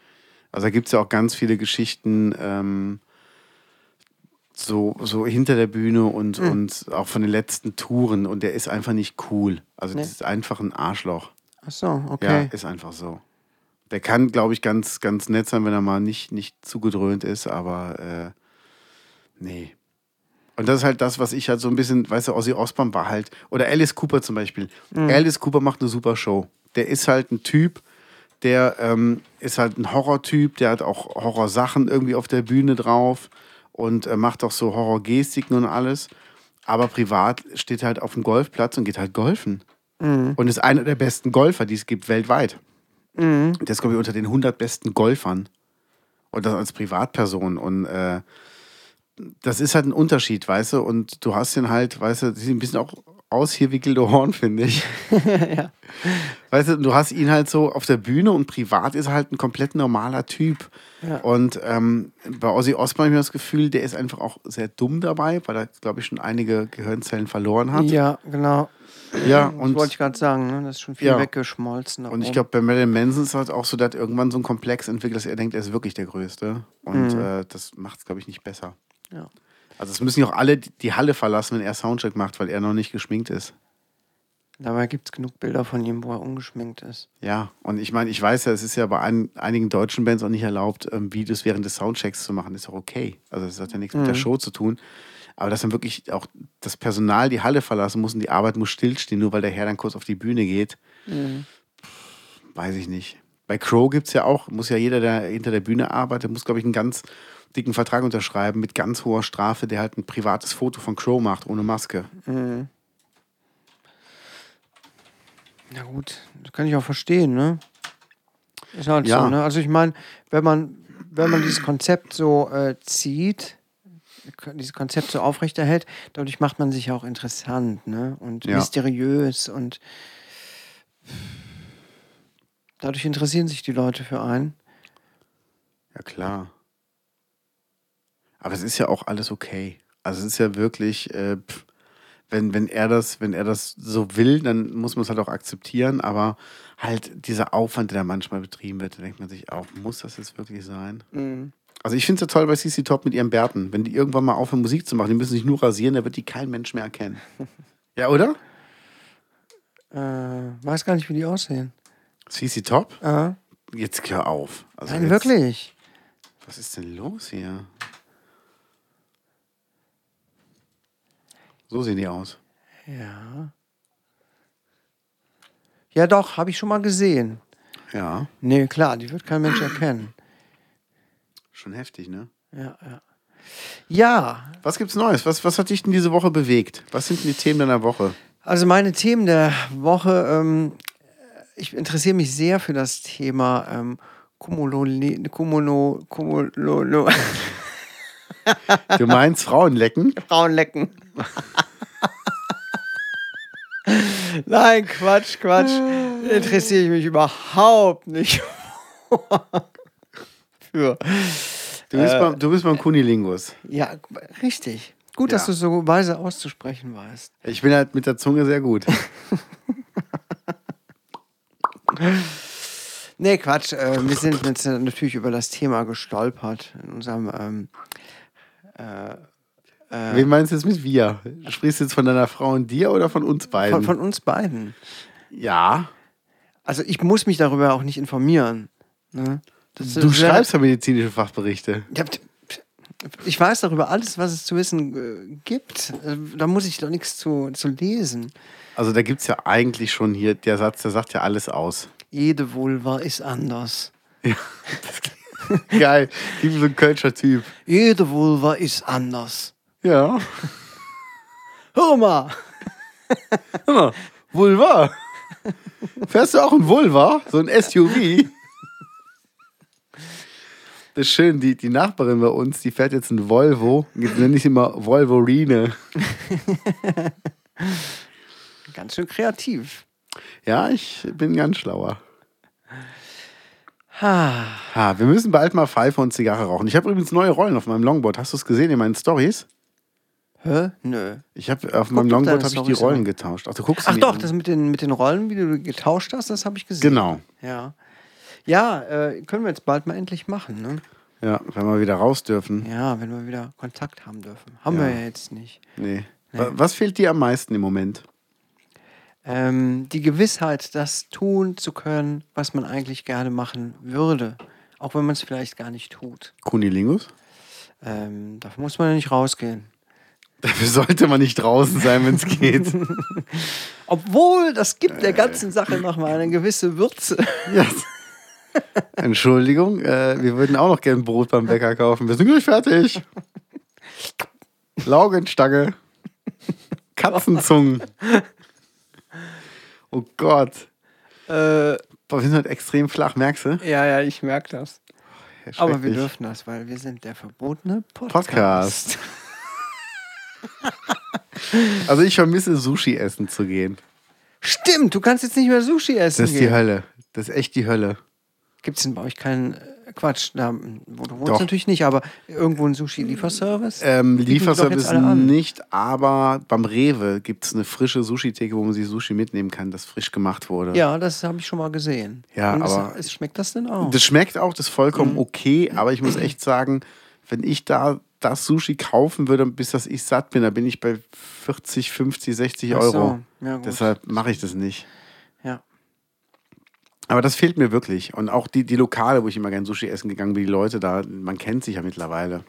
Also da gibt es ja auch ganz viele Geschichten ähm, so, so hinter der Bühne und, Hm. und auch von den letzten Touren. Und der ist einfach nicht cool. Also Nee. das ist einfach ein Arschloch. Ach so, Ja, okay. ist einfach so. Der kann, glaube ich, ganz, ganz nett sein, wenn er mal nicht, nicht zugedröhnt ist, aber äh, nee. Und das ist halt das, was ich halt so ein bisschen, weißt du, Ozzy Osbourne war halt, oder Alice Cooper zum Beispiel. Alice Cooper macht eine super Show. Der ist halt ein Typ, der ähm, ist halt ein Horrortyp, der hat auch Horrorsachen irgendwie auf der Bühne drauf und äh, macht auch so Horrorgestiken und alles. Aber privat steht er halt auf dem Golfplatz und geht halt golfen. Und ist einer der besten Golfer, die es gibt weltweit. Der ist, glaube ich, unter den 100 besten Golfern. Und das als Privatperson. Und äh, das ist halt ein Unterschied, weißt du? Und du hast ihn halt, weißt du, sieht ein bisschen auch aus hier wie Gildo Horn, finde ich. [laughs] Weißt du, du hast ihn halt so auf der Bühne und privat ist er halt ein komplett normaler Typ. Ja. Und ähm, bei Ozzy Osbourne habe ich das Gefühl, der ist einfach auch sehr dumm dabei, weil er, glaube ich, schon einige Gehirnzellen verloren hat. Ja, genau. Ja, Das und, wollte ich gerade sagen. Ne? Das ist schon viel Ja. weggeschmolzen. und ich glaube, bei Marilyn Manson ist halt auch so, dass irgendwann so ein Komplex entwickelt, dass er denkt, er ist wirklich der Größte. Und äh, das macht es, glaube ich, nicht besser. Ja. Also es müssen ja auch alle die Halle verlassen, wenn er Soundcheck macht, weil er noch nicht geschminkt ist. Dabei gibt es genug Bilder von ihm, wo er ungeschminkt ist. Ja, und ich meine, ich weiß ja, es ist ja bei ein, einigen deutschen Bands auch nicht erlaubt, ähm, Videos während des Soundchecks zu machen. Ist auch okay. Also das hat ja nichts mit der Show zu tun. Aber dass dann wirklich auch das Personal die Halle verlassen muss und die Arbeit muss stillstehen, nur weil der Herr dann kurz auf die Bühne geht, pff, weiß ich nicht. Bei Crow gibt es ja auch, muss ja jeder, der hinter der Bühne arbeitet, muss, glaube ich, einen ganz dicken Vertrag unterschreiben mit ganz hoher Strafe, der halt ein privates Foto von Crow macht, ohne Maske. Na gut, das kann ich auch verstehen, ne? Ist halt Ja. so, ne? Also ich meine, wenn man, wenn man dieses Konzept so äh, zieht, dieses Konzept so aufrechterhält, dadurch macht man sich auch interessant, ne? Und Ja. mysteriös und dadurch interessieren sich die Leute für einen. Ja, klar. Aber es ist ja auch alles okay. Also es ist ja wirklich, äh, pff, wenn, wenn er das, wenn er das so will, dann muss man es halt auch akzeptieren, aber halt dieser Aufwand, der da manchmal betrieben wird, da denkt man sich auch, muss das jetzt wirklich sein? Also ich finde es ja toll bei CC Top mit ihren Bärten. Wenn die irgendwann mal aufhören, Musik zu machen, die müssen sich nur rasieren, da wird die kein Mensch mehr erkennen. [laughs] ja, oder? Äh, weiß gar nicht, wie die aussehen. CC Top? Äh, Jetzt hör auf. Also nein, jetzt, wirklich. Was ist denn los hier? So sehen die aus. Ja. Ja, doch, habe ich schon mal gesehen. Ja, Nee, klar, die wird kein Mensch erkennen. schon heftig, ne? Ja, ja. Ja, Was gibt's Neues? Was, was hat dich denn diese Woche bewegt? Was sind denn die Themen deiner Woche? Also meine Themen der Woche, ähm, ich interessiere mich sehr für das Thema ähm, Kumulole, Kumulo, Kumulo, Du meinst Frauenlecken? [laughs] Frauenlecken. Nein, Quatsch, Quatsch. Interessiere ich mich überhaupt nicht [laughs] für. Du bist, Äh, beim, du bist beim Kunilingus. Ja, richtig. Gut, dass Ja. du so weise auszusprechen weißt. Ich bin halt mit der Zunge sehr gut. [laughs] Nee, Quatsch. Äh, wir sind jetzt äh, natürlich über das Thema gestolpert in unserem. Ähm, äh, Wen meinst du jetzt mit wir? Sprichst du jetzt von deiner Frau und dir oder von uns beiden? von, von uns beiden. ja. Also, ich muss mich darüber auch nicht informieren. Ne? Das Du schreibst ja medizinische Fachberichte. Ja, ich weiß darüber alles, was es zu wissen äh, gibt. Äh, Da muss ich doch nichts zu, zu lesen. Also da gibt es ja eigentlich schon hier, der Satz, der sagt ja alles aus. Jede Vulva ist anders. [laughs] Geil, gibt so ein Kölscher Typ. Jede Vulva ist anders. Ja. Hör mal! Hör mal, Vulva. Fährst du auch ein Vulva? So ein SUV? Das ist schön, die, die Nachbarin bei uns, die fährt jetzt ein Volvo. Jetzt nenne ich sie immer Volvorine. [laughs] Ganz schön kreativ. Ja, ich bin ganz schlauer. Ha. Ha, wir müssen bald mal Pfeife und Zigarre rauchen. Ich habe übrigens neue Rollen auf meinem Longboard. Hast du es gesehen in meinen Stories? Hä? Nö. Ich habe auf meinem doch Longboard habe ich die Rollen an. getauscht. Ach, du guckst Ach doch, an. das mit den, mit den Rollen, wie du getauscht hast, das habe ich gesehen. Genau. Ja. Ja, äh, können wir jetzt bald mal endlich machen, ne? Ja, wenn wir wieder raus dürfen. Ja, wenn wir wieder Kontakt haben dürfen. Haben Ja. wir ja jetzt nicht. Nee. Wa- Was fehlt dir am meisten im Moment? Ähm, die Gewissheit, das tun zu können, was man eigentlich gerne machen würde. Auch wenn man es vielleicht gar nicht tut. Kunilingus? Ähm, dafür muss man ja nicht rausgehen. [laughs] Dafür sollte man nicht draußen sein, wenn es geht. [laughs] Obwohl, das gibt der ganzen Sache nochmal eine gewisse Würze. [laughs] ja. Entschuldigung, äh, wir würden auch noch gern Brot beim Bäcker kaufen. Wir sind gleich fertig. Laugenstange. Katzenzungen. Oh Gott. Äh, Boah, wir sind halt extrem flach, merkst du? ja, ja, ich merke das. Aber wir dürfen das, weil wir sind der verbotene Podcast. Podcast. [laughs] Also ich vermisse Sushi essen zu gehen. Stimmt, du kannst jetzt nicht mehr Sushi essen. Das ist die Hölle. Das ist echt die Hölle. Gibt es denn bei euch keinen äh, Quatsch? Da, wo du wohnst Doch. natürlich nicht, aber irgendwo einen Sushi-Lieferservice? Ähm, Lieferservice nicht, aber beim Rewe gibt es eine frische Sushi-Theke, wo man sich Sushi mitnehmen kann, das frisch gemacht wurde. Ja, das habe ich schon mal gesehen. Ja, Und es- aber- es, schmeckt das denn auch? Das schmeckt auch, das ist Mhm. vollkommen okay, aber ich muss echt sagen, wenn ich da das Sushi kaufen würde, bis das ich satt bin, da bin ich bei 40, 50, 60 Ach so, Euro. ja. Deshalb mache ich das nicht. Aber das fehlt mir wirklich. Und auch die, die Lokale, wo ich immer gern Sushi essen gegangen bin, die Leute da, man kennt sich ja mittlerweile.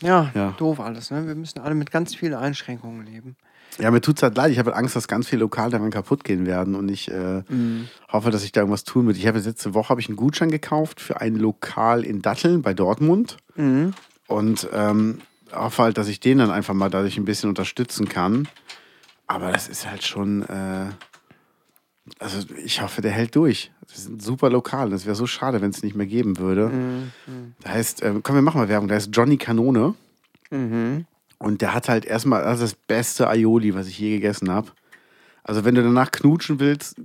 Ja, Ja. doof alles. Ne? Wir müssen alle mit ganz vielen Einschränkungen leben. Ja, mir tut's halt leid. Ich habe halt Angst, dass ganz viele Lokale daran kaputt gehen werden. Und ich äh, Mhm. hoffe, dass ich da irgendwas tun wird. Ich habe jetzt letzte Woche habe ich einen Gutschein gekauft für ein Lokal in Datteln bei Dortmund. Mhm. Und ähm, hoffe halt, dass ich den dann einfach mal dadurch ein bisschen unterstützen kann. Aber das ist halt schon. Äh, also ich hoffe, der hält durch. Das ist ein super Lokal. Das wäre so schade, wenn es nicht mehr geben würde. Mhm. Da heißt, äh, komm, wir machen mal Werbung. Da heißt Johnny Kanone. Mhm. Und der hat halt erstmal das, ist das beste Aioli, was ich je gegessen habe. Also, wenn du danach knutschen willst,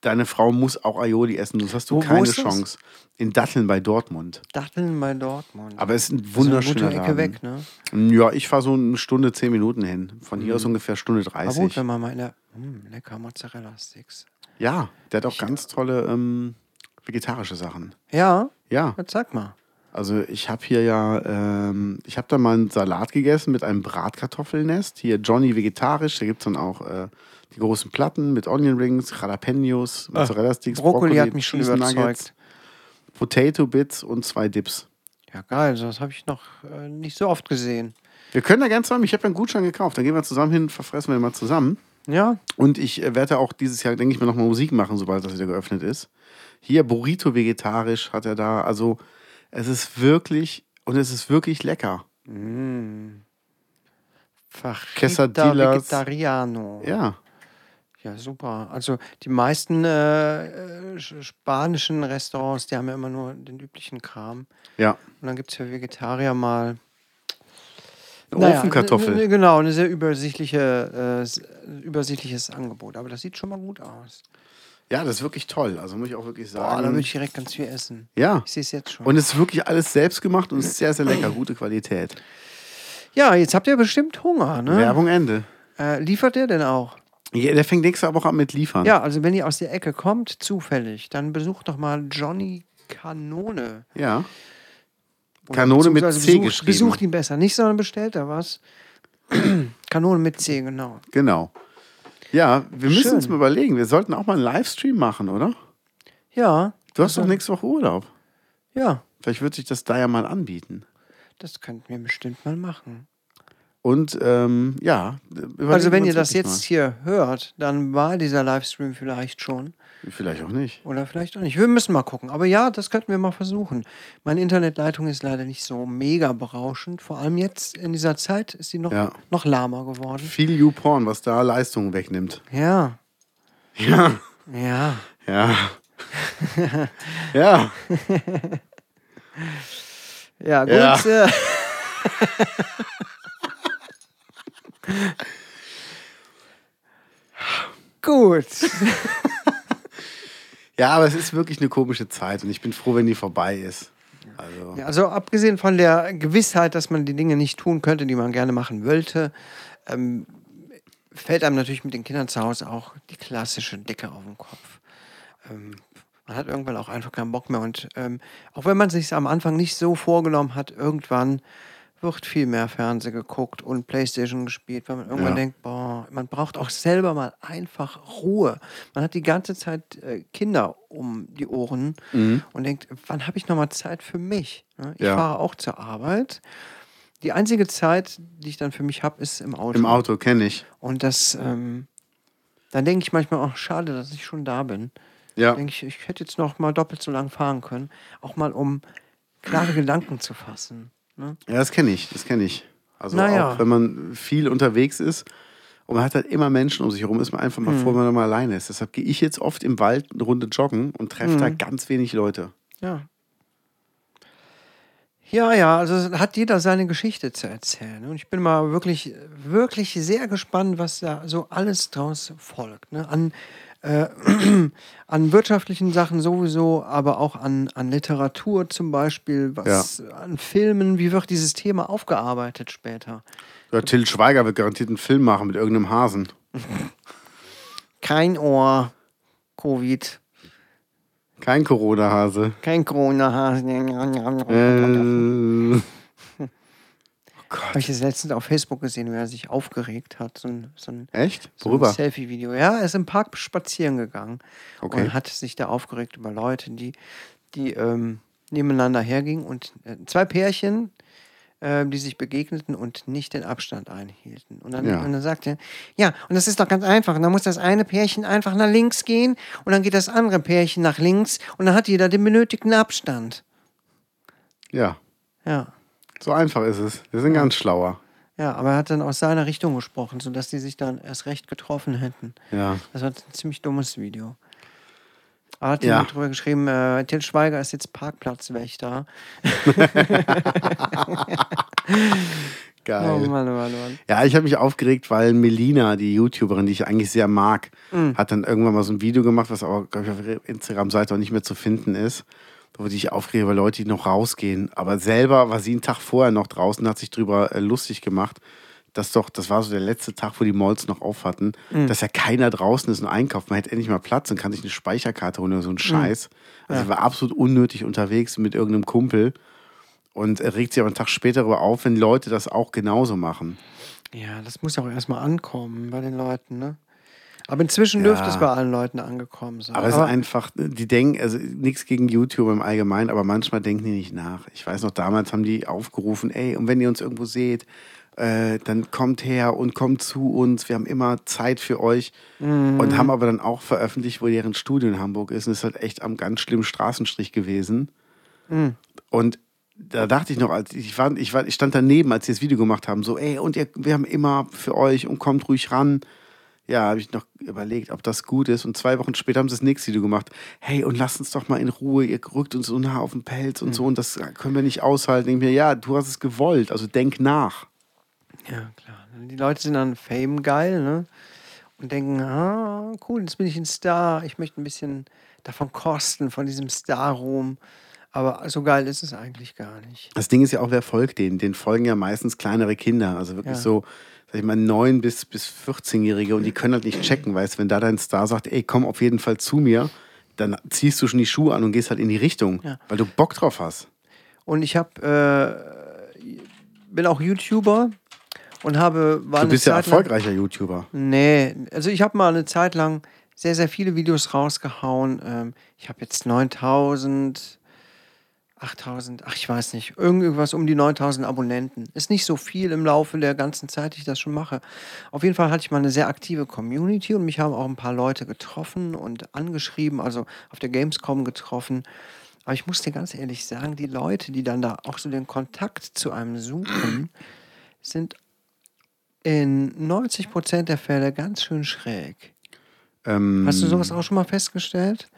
deine Frau muss auch Aioli essen, sonst hast du Wo- wo keine ist das? Chance. In Datteln bei Dortmund. Datteln bei Dortmund. Aber es ist ein Das ist wunderschöner eine gute Ecke Laden. weg, ne? Ja, ich fahre so eine Stunde, zehn Minuten hin. Von hier aus ungefähr Stunde Aber 30. gut, wenn man mal in der. Hm, lecker Mozzarella-Sticks. ja, der hat auch ganz tolle ähm, vegetarische Sachen. Ja, Ja, jetzt sag mal. also ich habe hier ja, ähm, ich habe da mal einen Salat gegessen mit einem Bratkartoffelnest. Hier Johnny vegetarisch, da gibt es dann auch äh, die großen Platten mit Onion Rings, Jalapenos, Mozzarella Sticks, Ah, Brokkoli hat mich schon Cheese Nuggets, überzeugt. Potato Bits und zwei Dips. Ja, geil, das habe ich noch äh, nicht so oft gesehen. Wir können da gerne zusammen, ich habe ja einen Gutschein gekauft, da gehen wir zusammen hin, verfressen wir mal zusammen. Ja, Und ich äh, werde auch dieses Jahr, denke ich mal, nochmal Musik machen, sobald das wieder geöffnet ist. Hier Burrito vegetarisch hat er da. Also es ist wirklich, und es ist wirklich lecker. Fajita Quesadillas. Vegetariano. Ja. Ja, super. Also die meisten äh, äh, sch- spanischen Restaurants, die haben ja immer nur den üblichen Kram. Ja. Und dann gibt es für Vegetarier mal. Eine Ofenkartoffel. ne- ne- Genau, ein sehr übersichtliche, äh, übersichtliches Angebot. Aber das sieht schon mal gut aus. Ja, das ist wirklich toll. Also muss ich auch wirklich Boah, da sagen. würde ich direkt ganz viel essen. ja. Ich sehe es jetzt schon. Und es ist wirklich alles selbst gemacht und ist sehr, sehr lecker. [clears throat] Gute Qualität. ja, jetzt habt ihr bestimmt Hunger, ne? Werbung Ende. Äh, liefert der denn auch? Ja, der fängt nächste Woche an mit liefern. Ja, also wenn ihr aus der Ecke kommt, zufällig, dann besucht doch mal Johnny Kanone. Ja. Kanone mit C besucht, geschrieben. Besucht ihn besser. Nicht, sondern bestellt er was. [clears throat] Kanone mit C, genau. Genau. Ja, wir müssen uns mal überlegen. Wir sollten auch mal einen Livestream machen, oder? Ja, Du hast doch nächste Woche Urlaub. ja, Vielleicht wird sich das da ja mal anbieten. das könnten wir bestimmt mal machen. Und ähm, ja. Also wenn ihr das jetzt hier hört, dann war dieser Livestream vielleicht schon. Mal. Vielleicht auch nicht. Oder vielleicht auch nicht. Wir müssen mal gucken. Aber ja, das könnten wir mal versuchen. Meine Internetleitung ist leider nicht so mega berauschend. Vor allem jetzt in dieser Zeit ist sie noch, Ja. noch lahmer geworden. Viel YouPorn, was da Leistungen wegnimmt. Ja, Ja. ja. Ja. ja. [laughs] Ja, gut. Ja. [laughs] Gut. [laughs] Ja, aber es ist wirklich eine komische Zeit und ich bin froh, wenn die vorbei ist. Also, Ja, also abgesehen von der Gewissheit, dass man die Dinge nicht tun könnte, die man gerne machen wollte, ähm, fällt einem natürlich mit den Kindern zu Hause auch die klassische Decke auf den Kopf. Ähm, man hat irgendwann auch einfach keinen Bock mehr und ähm, auch wenn man sich am Anfang nicht so vorgenommen hat, irgendwann wird viel mehr Fernsehen geguckt und Playstation gespielt, weil man irgendwann Ja. denkt, boah, man braucht auch selber mal einfach Ruhe. Man hat die ganze Zeit äh, Kinder um die Ohren und denkt, wann habe ich noch mal Zeit für mich? Ne? Ich Ja. fahre auch zur Arbeit. Die einzige Zeit, die ich dann für mich habe, ist im Auto. Im Auto kenne ich. Und das, ähm, dann denke ich manchmal auch, schade, dass ich schon da bin. Ja. Denke ich, ich hätte jetzt noch mal doppelt so lang fahren können. Auch mal, um klare Gedanken zu fassen. Ne? Ja, das kenne ich. Das kenne ich. Also Naja. auch wenn man viel unterwegs ist und man hat halt immer Menschen um sich herum, ist man einfach Mhm. mal froh, wenn man mal alleine ist. Deshalb gehe ich jetzt oft im Wald eine Runde joggen und treffe Mhm. da ganz wenig Leute. Ja. Ja, ja, also hat jeder seine Geschichte zu erzählen. Und ich bin mal wirklich, wirklich sehr gespannt, was da so alles draus folgt. Ne? An, äh, [clears throat] an wirtschaftlichen Sachen sowieso, aber auch an, an Literatur zum Beispiel, was an Filmen, wie wird dieses Thema aufgearbeitet später? Ja, Till Schweiger wird garantiert einen Film machen mit irgendeinem Hasen. [laughs] Kein Ohr, Covid, Kein Corona-Hase. kein Corona. Äh, Habe ich das letztens auf Facebook gesehen, wie er sich aufgeregt hat. So ein, so ein, echt? so ein Worüber? Selfie-Video. Ja, er ist im Park spazieren gegangen Okay. und hat sich da aufgeregt über Leute, die, die ähm, nebeneinander hergingen und äh, zwei Pärchen, äh, die sich begegneten und nicht den Abstand einhielten. Und dann, Ja. und dann sagt er, ja, und das ist doch ganz einfach. Und dann muss das eine Pärchen einfach nach links gehen und dann geht das andere Pärchen nach links und dann hat jeder den benötigten Abstand. Ja, Ja. So einfach ist es. Wir sind ganz schlauer. Ja, aber er hat dann aus seiner Richtung gesprochen, sodass die sich dann erst recht getroffen hätten. Ja. Das war ein ziemlich dummes Video. Er hat Ja. jemand drüber geschrieben, äh, Til Schweiger ist jetzt Parkplatzwächter. [laughs] Geil. Oh Mann, oh Mann, oh Mann. Ja, ich habe mich aufgeregt, weil Melina, die YouTuberin, die ich eigentlich sehr mag, Mhm. hat dann irgendwann mal so ein Video gemacht, was aber, glaube ich, auf ihrer Instagram-Seite auch nicht mehr zu finden ist. Da wurde ich aufgeregt, weil Leute, die noch rausgehen. Aber selber war sie einen Tag vorher noch draußen, hat sich drüber äh, lustig gemacht, dass doch, das war so der letzte Tag, wo die Malls noch auf hatten, Mhm. dass ja keiner draußen ist und einkauft. Man hätte endlich mal Platz und kann sich eine Speicherkarte holen oder so einen Scheiß. Also sie war absolut unnötig unterwegs mit irgendeinem Kumpel und äh, regt sich aber einen Tag später darüber auf, wenn Leute das auch genauso machen. Ja, das muss ja auch erstmal ankommen bei den Leuten, ne? Aber inzwischen Ja. dürfte es bei allen Leuten angekommen sein. Aber es ist einfach, die denken, also nichts gegen YouTube im Allgemeinen, aber manchmal denken die nicht nach. Ich weiß noch, damals haben die aufgerufen, ey, und wenn ihr uns irgendwo seht, äh, dann kommt her und kommt zu uns. Wir haben immer Zeit für euch. Und haben aber dann auch veröffentlicht, wo deren Studio in Hamburg ist. Und es ist halt echt am ganz schlimmen Straßenstrich gewesen. Und da dachte ich noch, als ich war, ich war, ich stand daneben, als sie das Video gemacht haben, so, ey, und ihr, wir haben immer für euch und kommt ruhig ran. Ja, habe ich noch überlegt, ob das gut ist. Und zwei Wochen später haben sie das nächste Video gemacht. Hey, und lasst uns doch mal in Ruhe, ihr rückt uns so nah auf den Pelz und so, und das können wir nicht aushalten. Ich mir, ja, du hast es gewollt, also denk nach. Ja, klar. Die Leute sind an Fame geil, ne? Und denken, ah, cool, jetzt bin ich ein Star. Ich möchte ein bisschen davon kosten, von diesem Star-Ruhm. Aber so geil ist es eigentlich gar nicht. Das Ding ist ja auch, wer folgt denen? Den folgen ja meistens kleinere Kinder. Also wirklich Ja. so, sag ich mal, 9- bis, bis 14-Jährige und die können halt nicht checken, weißt wenn da dein Star sagt, ey, komm auf jeden Fall zu mir, dann ziehst du schon die Schuhe an und gehst halt in die Richtung, Ja. weil du Bock drauf hast. Und ich habe, äh, bin auch YouTuber und habe, war Du bist ja Zeit lang- erfolgreicher YouTuber. Nee, also ich habe mal eine Zeit lang sehr, sehr viele Videos rausgehauen. Ähm, ich habe jetzt 9000, 8000, ach ich weiß nicht, irgendwas um die 9000 Abonnenten. Ist nicht so viel im Laufe der ganzen Zeit, die ich das schon mache. Auf jeden Fall hatte ich mal eine sehr aktive Community und mich haben auch ein paar Leute getroffen und angeschrieben, also auf der Gamescom getroffen. Aber ich muss dir ganz ehrlich sagen, die Leute, die dann da auch so den Kontakt zu einem suchen, sind in 90 Prozent der Fälle ganz schön schräg. Ähm, Hast du sowas auch schon mal festgestellt?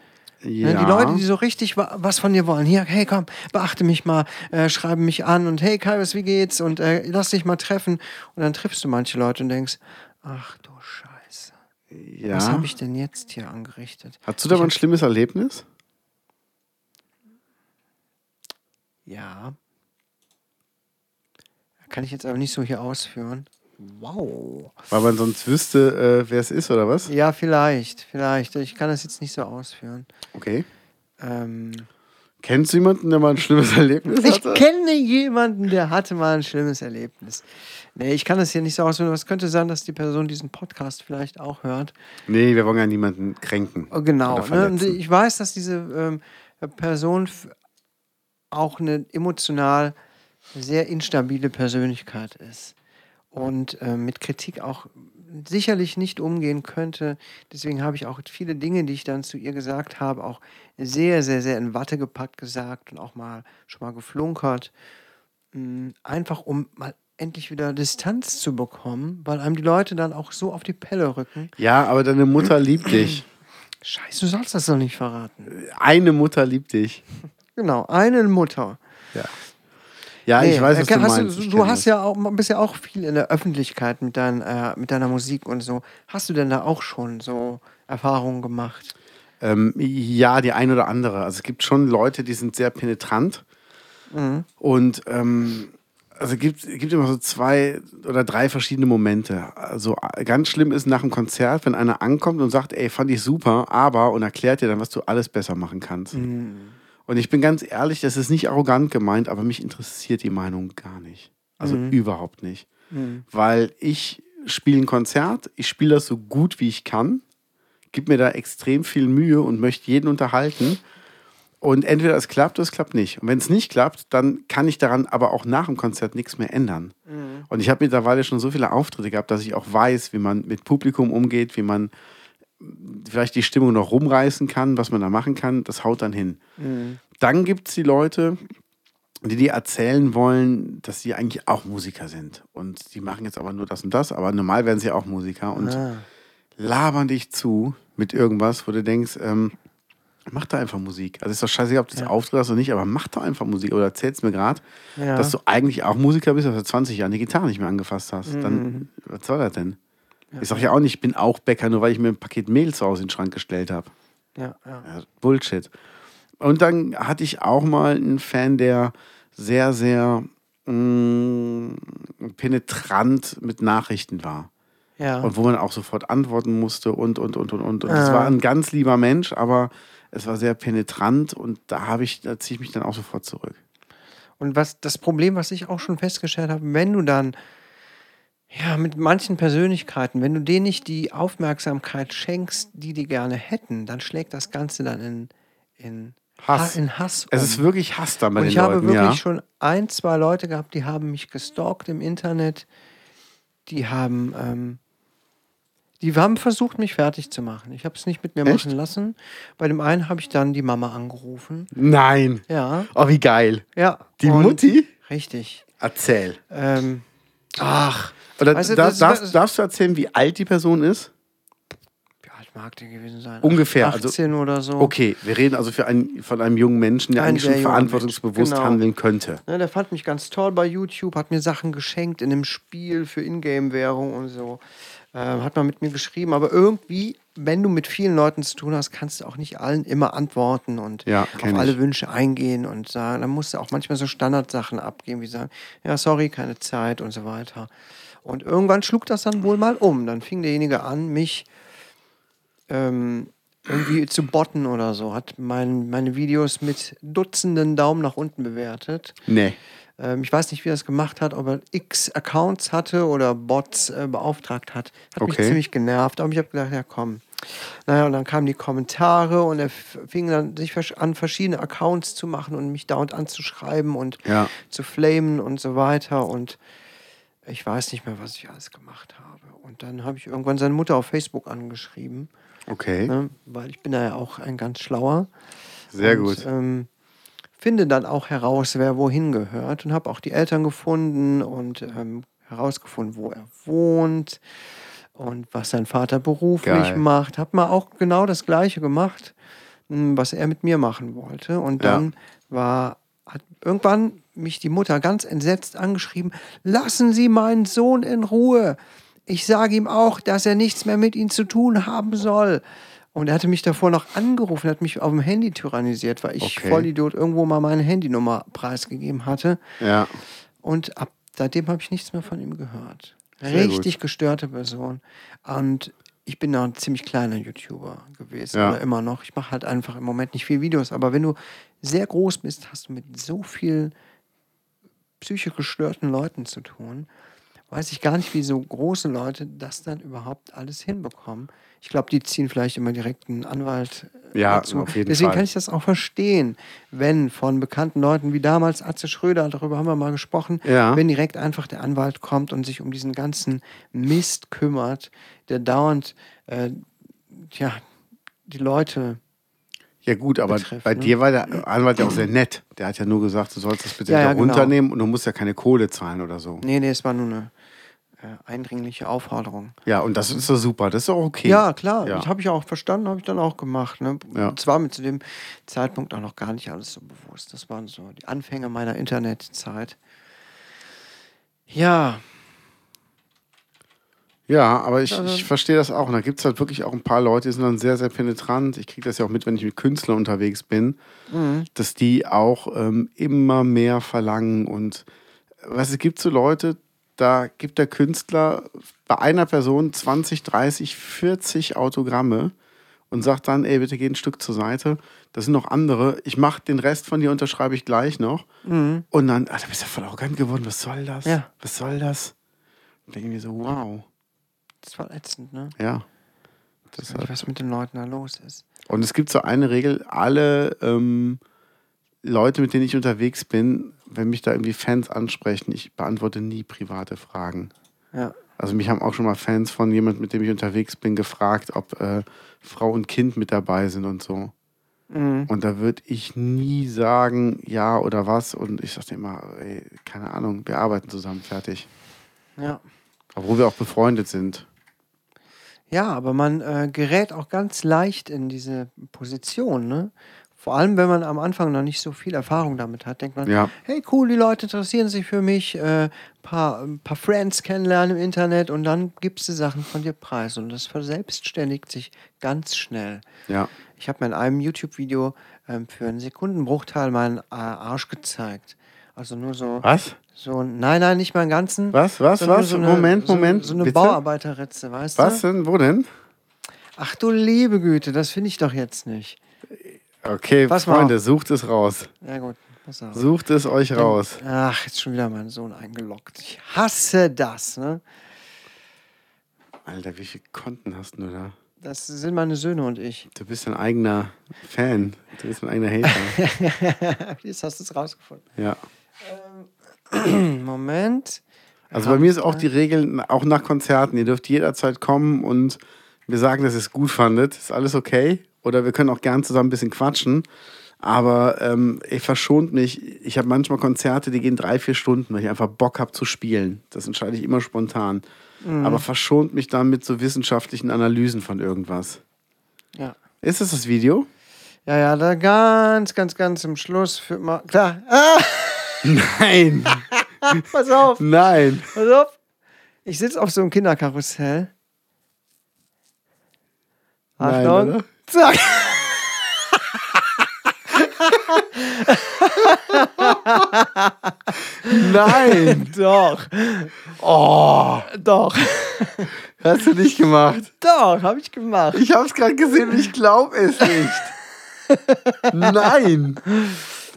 Ja. Die Leute, die so richtig wa- was von dir wollen. Hier, hey, komm, beachte mich mal, äh, schreibe mich an und hey, Kaius, wie geht's? Und äh, lass dich mal treffen. Und dann triffst du manche Leute und denkst, ach du Scheiße, ja. was habe ich denn jetzt hier angerichtet? Hast du da mal ein schlimmes Erlebnis? Ja. Kann ich jetzt aber nicht so hier ausführen. Wow. Weil man sonst wüsste, äh, wer es ist oder was? Ja, vielleicht, vielleicht. Ich kann das jetzt nicht so ausführen. Okay. Ähm, Kennst du jemanden, der mal ein schlimmes Erlebnis Ich hatte? kenne jemanden, der hatte mal ein schlimmes Erlebnis. Nee, ich kann das hier nicht so ausführen, aber es könnte sein, dass die Person diesen Podcast vielleicht auch hört. Nee, wir wollen ja niemanden kränken. Oh, Genau. Ne? Ich weiß, dass diese ähm, Person auch eine emotional sehr instabile Persönlichkeit ist und ähm, mit Kritik auch sicherlich nicht umgehen könnte. Deswegen habe ich auch viele Dinge, die ich dann zu ihr gesagt habe, auch sehr, sehr, sehr in Watte gepackt gesagt und auch mal schon mal geflunkert. Mm, Einfach um mal endlich wieder Distanz zu bekommen, weil einem die Leute dann auch so auf die Pelle rücken. Ja, aber deine Mutter liebt dich. Scheiße, du sollst das doch nicht verraten. Eine Mutter liebt dich. Genau, eine Mutter. Ja. Ja, Nee, ich weiß, was äh, du hast meinst. Du, du hast das. ja auch, bist ja auch viel in der Öffentlichkeit mit, dein, äh, mit deiner Musik und so. Hast du denn da auch schon so Erfahrungen gemacht? Ähm, ja, die ein oder andere. Also es gibt schon Leute, die sind sehr penetrant. Und ähm, also gibt gibt immer so zwei oder drei verschiedene Momente. Also äh, ganz schlimm ist nach dem Konzert, wenn einer ankommt und sagt, ey, fand ich super, aber und erklärt dir dann, was du alles besser machen kannst. Und ich bin ganz ehrlich, das ist nicht arrogant gemeint, aber mich interessiert die Meinung gar nicht. Also überhaupt nicht. Weil ich spiele ein Konzert, ich spiele das so gut wie ich kann, gebe mir da extrem viel Mühe und möchte jeden unterhalten. Und entweder es klappt oder es klappt nicht. Und wenn es nicht klappt, dann kann ich daran aber auch nach dem Konzert nichts mehr ändern. Und ich habe mittlerweile schon so viele Auftritte gehabt, dass ich auch weiß, wie man mit Publikum umgeht, wie man vielleicht die Stimmung noch rumreißen kann, was man da machen kann. Das haut dann hin. Dann gibt es die Leute, die dir erzählen wollen, dass sie eigentlich auch Musiker sind. Und die machen jetzt aber nur das und das, aber normal werden sie auch Musiker und Ah. labern dich zu mit irgendwas, wo du denkst, ähm, mach da einfach Musik. Also ist doch scheißegal, ob du das Ja. auftrittst oder nicht, aber mach doch einfach Musik. Oder erzählst mir gerade, Ja. dass du eigentlich auch Musiker bist, dass du 20 Jahre die Gitarre nicht mehr angefasst hast. Mhm. Dann, was soll das denn? Ich sag ja auch nicht, ich bin auch Bäcker, nur weil ich mir ein Paket Mehl zu Hause in den Schrank gestellt habe. ja, ja. Ja, Bullshit. Und dann hatte ich auch mal einen Fan, der sehr, sehr mh, penetrant mit Nachrichten war. ja. Und wo man auch sofort antworten musste und, und, und, und, und. Und Ah. es war ein ganz lieber Mensch, aber es war sehr penetrant und da habe ich, da ziehe ich mich dann auch sofort zurück. Und was das Problem, was ich auch schon festgestellt habe, wenn du dann ja mit manchen Persönlichkeiten, wenn du denen nicht die Aufmerksamkeit schenkst, die die gerne hätten, dann schlägt das Ganze dann in, in Hass. Ha- in Hass. Es um. ist wirklich Hass da bei Und den ich habe Leuten, wirklich ja. schon ein, zwei Leute gehabt, die haben mich gestalkt im Internet. Die haben, ähm, Die haben versucht, mich fertig zu machen. Ich habe es nicht mit mir Echt? machen lassen. Bei dem einen habe ich dann die Mama angerufen. Nein. Ja, Oh, wie geil. ja. Die Und- Mutti? Richtig. Erzähl. Ähm, ach, Oder Weißt du, da, das- darfst, das- darfst du erzählen, wie alt die Person ist? wie alt mag der gewesen sein? Ungefähr, also- 18 oder so. Okay, wir reden also für einen, von einem jungen Menschen, der Ein eigentlich schon verantwortungsbewusst genau. handeln könnte. Ne, der fand mich ganz toll bei YouTube, hat mir Sachen geschenkt in einem Spiel für Ingame-Währung und so. Ähm, hat man mit mir geschrieben, aber irgendwie, wenn du mit vielen Leuten zu tun hast, kannst du auch nicht allen immer antworten und Ja, auf alle ich. Wünsche eingehen und sagen, dann musst du auch manchmal so Standardsachen abgeben, wie sagen, ja, sorry, keine Zeit und so weiter. Und irgendwann schlug das dann wohl mal um. Dann fing derjenige an, mich ähm, irgendwie zu botten oder so, hat mein, meine Videos mit Dutzenden Daumen nach unten bewertet. Nee. Ähm, ich weiß nicht, wie er das gemacht hat, ob er x Accounts hatte oder Bots äh, beauftragt hat. Hat mich Okay. ziemlich genervt, aber ich habe gedacht, ja komm. Naja, und dann kamen die Kommentare und er fing dann sich an, verschiedene Accounts zu machen und mich dauernd anzuschreiben und Ja. zu flamen und so weiter. Und ich weiß nicht mehr, was ich alles gemacht habe. Und dann habe ich irgendwann seine Mutter auf Facebook angeschrieben, Okay. ne, weil ich bin da ja auch ein ganz schlauer. Sehr und, gut. Ähm, finde dann auch heraus, wer wohin gehört und habe auch die Eltern gefunden und ähm, herausgefunden, wo er wohnt und was sein Vater beruflich Geil. macht. Habe mal auch genau das Gleiche gemacht, m, was er mit mir machen wollte. Und Ja. dann war hat irgendwann mich die Mutter ganz entsetzt angeschrieben: Lassen Sie meinen Sohn in Ruhe. Ich sage ihm auch, dass er nichts mehr mit Ihnen zu tun haben soll. Und er hatte mich davor noch angerufen, hat mich auf dem Handy tyrannisiert, weil ich Okay. Vollidiot irgendwo mal meine Handynummer preisgegeben hatte. Ja. Und ab seitdem habe ich nichts mehr von ihm gehört. Sehr Richtig gestörte Person. Und ich bin da ein ziemlich kleiner YouTuber gewesen Ja. oder immer noch. Ich mache halt einfach im Moment nicht viel Videos. Aber wenn du sehr groß bist, hast du mit so vielen psychisch gestörten Leuten zu tun. Weiß ich gar nicht, wie so große Leute das dann überhaupt alles hinbekommen. Ich glaube, die ziehen vielleicht immer direkt einen Anwalt äh, Ja, dazu. auf jeden Deswegen Fall. kann ich das auch verstehen, wenn von bekannten Leuten wie damals Atze Schröder, darüber haben wir mal gesprochen, Ja. wenn direkt einfach der Anwalt kommt und sich um diesen ganzen Mist kümmert, der dauernd äh, ja, die Leute. Ja gut, aber betrifft, bei ne? dir war der Anwalt ja auch sehr nett. Der hat ja nur gesagt, du sollst das bitte Ja, ja, genau. runternehmen und du musst ja keine Kohle zahlen oder so. Nee, nee, es war nur eine äh, eindringliche Aufforderung. Ja, und das ist doch super. Das ist doch okay. Ja, klar, Ja. das habe ich auch verstanden, habe ich dann auch gemacht. Ne? Ja. Und zwar mir zu dem Zeitpunkt auch noch gar nicht alles so bewusst. Das waren so die Anfänge meiner Internetzeit. Ja, Ja, aber ich, Also- ich verstehe das auch. Und da gibt es halt wirklich auch ein paar Leute, die sind dann sehr, sehr penetrant. Ich kriege das ja auch mit, wenn ich mit Künstlern unterwegs bin, Mhm. dass die auch ähm, immer mehr verlangen. Und was es gibt so Leute, da gibt der Künstler bei einer Person 20, 30, 40 Autogramme und sagt dann, ey, bitte geh ein Stück zur Seite. Das sind noch andere. Ich mache den Rest von dir, unterschreibe ich gleich noch. Und dann, ah, da bist du voll arrogant geworden. Was soll das? Mhm. Ja. Was soll das? Und denke mir so, wow. Das war ätzend, ne? Ja. Ich weiß nicht, was mit den Leuten da los ist. Und es gibt so eine Regel, alle ähm, Leute, mit denen ich unterwegs bin, wenn mich da irgendwie Fans ansprechen, ich beantworte nie private Fragen. Ja. Also mich haben auch schon mal Fans von jemand, mit dem ich unterwegs bin, gefragt, ob äh, Frau und Kind mit dabei sind und so. Mhm. Und da würde ich nie sagen, ja oder was. Und ich sage immer, ey, keine Ahnung, wir arbeiten zusammen, fertig. Ja. Obwohl wir auch befreundet sind. Ja, aber man äh, gerät auch ganz leicht in diese Position, ne? Vor allem, wenn man am Anfang noch nicht so viel Erfahrung damit hat, denkt man, Ja. hey cool, die Leute interessieren sich für mich, äh, paar, ein paar Friends kennenlernen im Internet und dann gibst du Sachen von dir preis und das verselbstständigt sich ganz schnell. Ja. Ich habe mir in einem YouTube-Video ähm, für einen Sekundenbruchteil meinen äh, Arsch gezeigt. Also nur so, Was? so, nein, nein, nicht meinen ganzen. Was, was, was? So eine, Moment, so, Moment, So eine bitte? Bauarbeiterritze, weißt Was du? denn? Wo denn? Ach du liebe Güte, das finde ich doch jetzt nicht. Okay, Pass Freunde, auf. sucht es raus. Ja gut. Sucht es euch raus. Ach, jetzt schon wieder mein Sohn eingeloggt. Ich hasse das, ne? Alter, wie viele Konten hast du da? Das sind meine Söhne und ich. Du bist ein eigener Fan. Du bist ein eigener Hater. [laughs] Jetzt hast du es rausgefunden. ja. [clears throat] Moment. Also bei mir ist auch die Regel, auch nach Konzerten, ihr dürft jederzeit kommen und mir sagen, dass ihr es gut fandet. Ist alles okay? Oder wir können auch gern zusammen ein bisschen quatschen. Aber ähm, ihr verschont mich. Ich habe manchmal Konzerte, die gehen drei, vier Stunden, weil ich einfach Bock habe zu spielen. Das entscheide ich immer spontan. Aber verschont mich dann mit so wissenschaftlichen Analysen von irgendwas. Ja. Ist das das Video? Ja, ja, da ganz, ganz, ganz im Schluss für mal. Klar. Ah, Nein, [laughs] pass auf, nein. pass auf. Ich sitze auf so einem Kinderkarussell. Nein, Achtung. oder? Zack. Nein. [laughs] Doch. Oh, Doch. hast du nicht gemacht. Doch, habe ich gemacht. Ich habe es gerade gesehen und ich glaube es nicht. [laughs] Nein.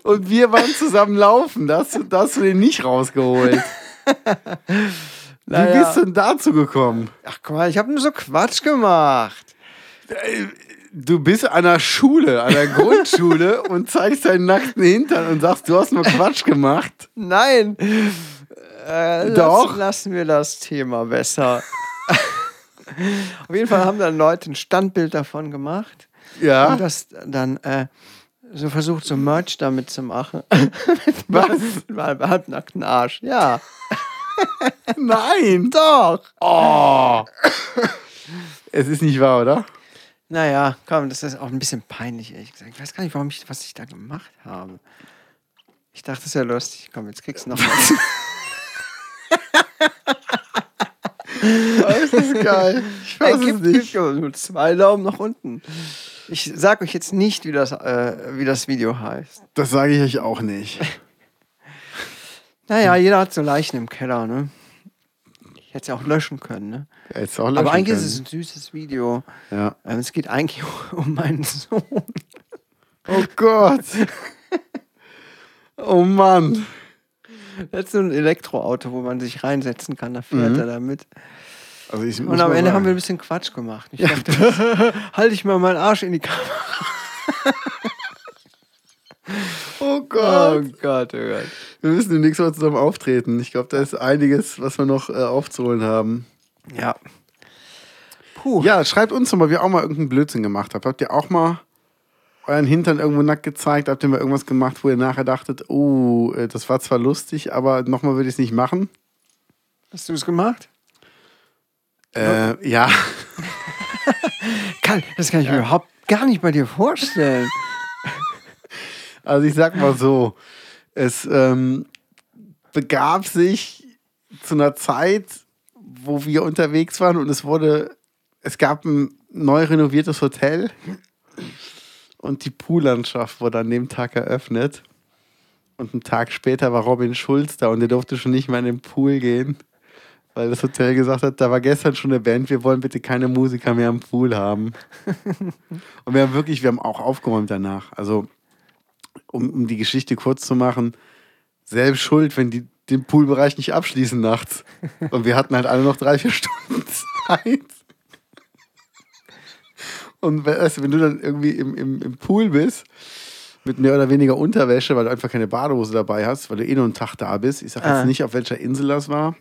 Und wir waren zusammen laufen. Da hast du, da hast du den nicht rausgeholt. [laughs] Wie Naja. bist du denn dazu gekommen? Ach, guck mal, ich habe nur so Quatsch gemacht. Du bist an der Schule, an der Grundschule [laughs] und zeigst deinen nackten Hintern und sagst, du hast nur Quatsch gemacht. Nein. Äh, Doch. Lassen, lassen wir das Thema besser. [laughs] Auf jeden Fall haben dann Leute ein Standbild davon gemacht. Ja. Und das dann äh, so versucht, so Merch damit zu machen. [laughs] Was? Mit einem halbnackten Arsch. Ja. [laughs] Nein. Doch. Oh. Es ist nicht wahr, oder? Naja, komm, das ist auch ein bisschen peinlich, ehrlich gesagt. Ich weiß gar nicht, warum ich, was ich da gemacht habe. Ich dachte, das ist ja lustig. Komm, jetzt kriegst du noch was. [laughs] Das ist geil. Ich Ey, weiß es nicht. nur zwei Daumen nach unten. Ich sag euch jetzt nicht, wie das, äh, wie das Video heißt. Das sage ich euch auch nicht. Naja, jeder hat so Leichen im Keller, ne? Ich hätte es ja auch löschen können, ne? Ja, auch Aber löschen eigentlich können. ist es ein süßes Video. Ja. Ähm, es geht eigentlich [laughs] um meinen Sohn. Oh Gott. Oh Mann. Er hat so ein Elektroauto, wo man sich reinsetzen kann. Da fährt Mhm. er damit. Also ich Und am Ende sagen, haben wir ein bisschen Quatsch gemacht. Ich dachte, [laughs] halte ich mal meinen Arsch in die Kamera. Oh [laughs] Oh Gott. Gott, oh Gott. Wir müssen demnächst mal zusammen auftreten. Ich glaube, da ist einiges, was wir noch äh, aufzuholen haben. Ja. Puh. Ja, schreibt uns doch mal, wie ihr auch mal irgendeinen Blödsinn gemacht habt. Habt ihr auch mal euren Hintern irgendwo nackt gezeigt? Habt ihr mal irgendwas gemacht, wo ihr nachher dachtet, oh, äh, das war zwar lustig, aber nochmal würde ich es nicht machen? Hast du es gemacht? Äh, ja. [laughs] Kann, das kann ich mir überhaupt gar nicht bei dir vorstellen. [laughs] Also ich sag mal so, es ähm, begab sich zu einer Zeit, wo wir unterwegs waren und es wurde, es gab ein neu renoviertes Hotel und die Poollandschaft wurde an dem Tag eröffnet. Und einen Tag später war Robin Schulz da und der durfte schon nicht mehr in den Pool gehen, weil das Hotel gesagt hat, da war gestern schon eine Band, wir wollen bitte keine Musiker mehr am Pool haben. [laughs] und wir haben wirklich, wir haben auch aufgeräumt danach. Also um, um die Geschichte kurz zu machen, selbst schuld, wenn die den Poolbereich nicht abschließen nachts. Und wir hatten halt alle noch drei, vier Stunden [laughs] Zeit. Und weißt du, wenn du dann irgendwie im, im, im Pool bist, mit mehr oder weniger Unterwäsche, weil du einfach keine Badehose dabei hast, weil du eh nur einen Tag da bist. Ich sage jetzt Ah. nicht, auf welcher Insel das war,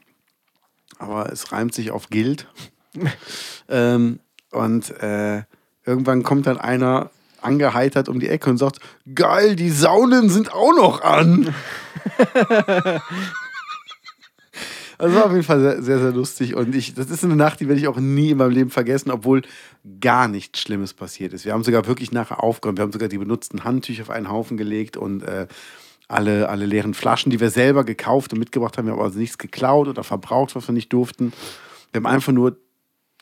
aber es reimt sich auf Gild. [laughs] ähm, und äh, irgendwann kommt dann einer angeheitert um die Ecke und sagt, geil, die Saunen sind auch noch an. [laughs] Also war auf jeden Fall sehr, sehr, sehr lustig. Und ich, das ist eine Nacht, die werde ich auch nie in meinem Leben vergessen, obwohl gar nichts Schlimmes passiert ist. Wir haben sogar wirklich nachher aufgeräumt. Wir haben sogar die benutzten Handtücher auf einen Haufen gelegt und äh, alle, alle leeren Flaschen, die wir selber gekauft und mitgebracht haben. Wir haben also nichts geklaut oder verbraucht, was wir nicht durften. Wir haben einfach nur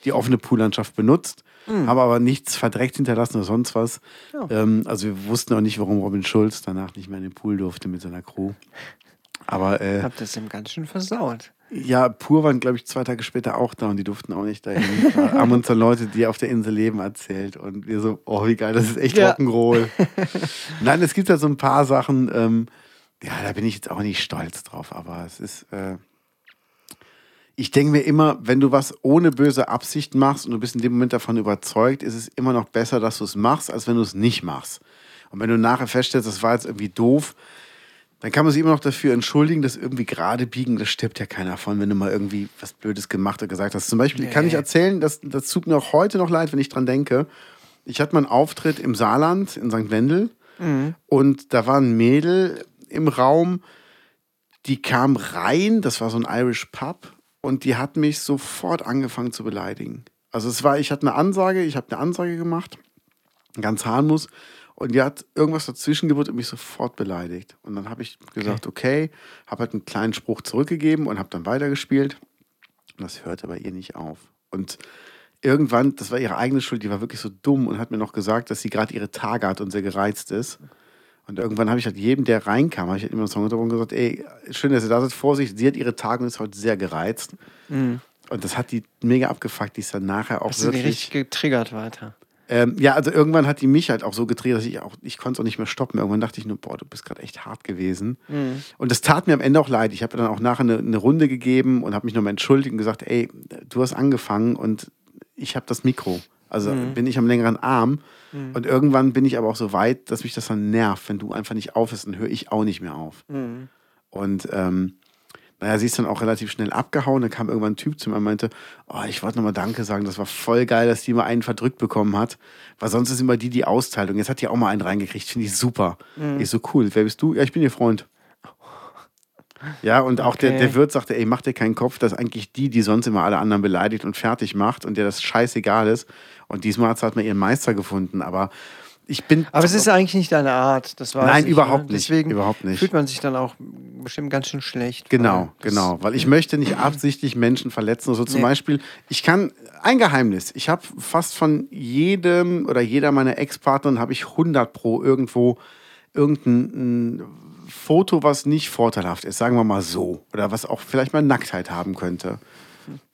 die offene Poollandschaft benutzt, haben aber nichts verdreckt hinterlassen oder sonst was. Ja. Ähm, also wir wussten auch nicht, warum Robin Schulz danach nicht mehr in den Pool durfte mit seiner Crew. Aber äh, Hab das ihm ganz schön versaut. Ja, Pur waren, glaube ich, zwei Tage später auch da und die durften auch nicht dahin. Da haben uns dann Leute, die auf der Insel leben, erzählt. Und wir so, oh, wie geil, das ist echt Ja. Rock'n'Roll. [laughs] Nein, es gibt ja so ein paar Sachen, ähm, ja, da bin ich jetzt auch nicht stolz drauf, aber es ist. Äh, ich denke mir immer, wenn du was ohne böse Absicht machst und du bist in dem Moment davon überzeugt, ist es immer noch besser, dass du es machst, als wenn du es nicht machst. Und wenn du nachher feststellst, das war jetzt irgendwie doof, Dann kann man sich immer noch dafür entschuldigen, dass irgendwie gerade biegen, das stirbt ja keiner von, wenn du mal irgendwie was Blödes gemacht oder gesagt hast. Zum Beispiel kann ich Nee. erzählen, das, das tut mir auch heute noch leid, wenn ich dran denke. Ich hatte mal einen Auftritt im Saarland, in St. Wendel, und da war ein Mädel im Raum, die kam rein, das war so ein Irish Pub, und die hat mich sofort angefangen zu beleidigen. Also es war, ich hatte eine Ansage, ich habe eine Ansage gemacht, ganz harmlos, und die hat irgendwas dazwischen gebucht und mich sofort beleidigt. Und dann habe ich gesagt, okay, habe halt einen kleinen Spruch zurückgegeben und habe dann weitergespielt. Und das hörte bei ihr nicht auf. Und irgendwann, das war ihre eigene Schuld, die war wirklich so dumm und hat mir noch gesagt, dass sie gerade ihre Tage hat und sehr gereizt ist. Und irgendwann habe ich halt jedem, der reinkam, habe ich halt immer einen Song darüber gesagt, ey, schön, dass ihr da seid, Vorsicht, sie hat ihre Tage und ist heute sehr gereizt. Und das hat die mega abgefuckt, die ist dann nachher auch die wirklich... richtig getriggert weiter? Ähm, ja, also irgendwann hat die mich halt auch so gedreht, dass ich auch, ich konnte es auch nicht mehr stoppen. Irgendwann dachte ich nur, boah, du bist gerade echt hart gewesen. Und das tat mir am Ende auch leid. Ich habe dann auch nachher eine, eine Runde gegeben und habe mich nochmal entschuldigt und gesagt, ey, du hast angefangen und ich habe das Mikro. Also bin ich am längeren Arm. Und irgendwann bin ich aber auch so weit, dass mich das dann nervt. Wenn du einfach nicht aufhörst, dann höre ich auch nicht mehr auf. Und ähm, naja, sie ist dann auch relativ schnell abgehauen. Dann kam irgendwann ein Typ zu mir und meinte, oh, ich wollte nochmal Danke sagen, das war voll geil, dass die mal einen verdrückt bekommen hat. Weil sonst ist immer die die Austeilung. Jetzt hat die auch mal einen reingekriegt, finde ich super. Ich so, cool, wer bist du? Ja, ich bin ihr Freund. Ja, und auch der, Okay. der Wirt sagte, ey, mach dir keinen Kopf, das ist eigentlich die, die sonst immer alle anderen beleidigt und fertig macht und der das scheißegal ist. Und diesmal hat sie halt mal ihren Meister gefunden. Aber ich bin. Aber es ist eigentlich nicht deine Art. Das weiß Nein, ich, überhaupt ne? nicht, Deswegen überhaupt nicht. fühlt man sich dann auch bestimmt ganz schön schlecht. Genau, weil genau. Weil ich möchte nicht absichtlich Menschen verletzen. Also zum Nee. Beispiel, ich kann, ein Geheimnis, ich habe fast von jedem oder jeder meiner Ex-Partnern habe ich 100 pro irgendwo irgendein ein Foto, was nicht vorteilhaft ist, sagen wir mal so. Oder was auch vielleicht mal Nacktheit haben könnte.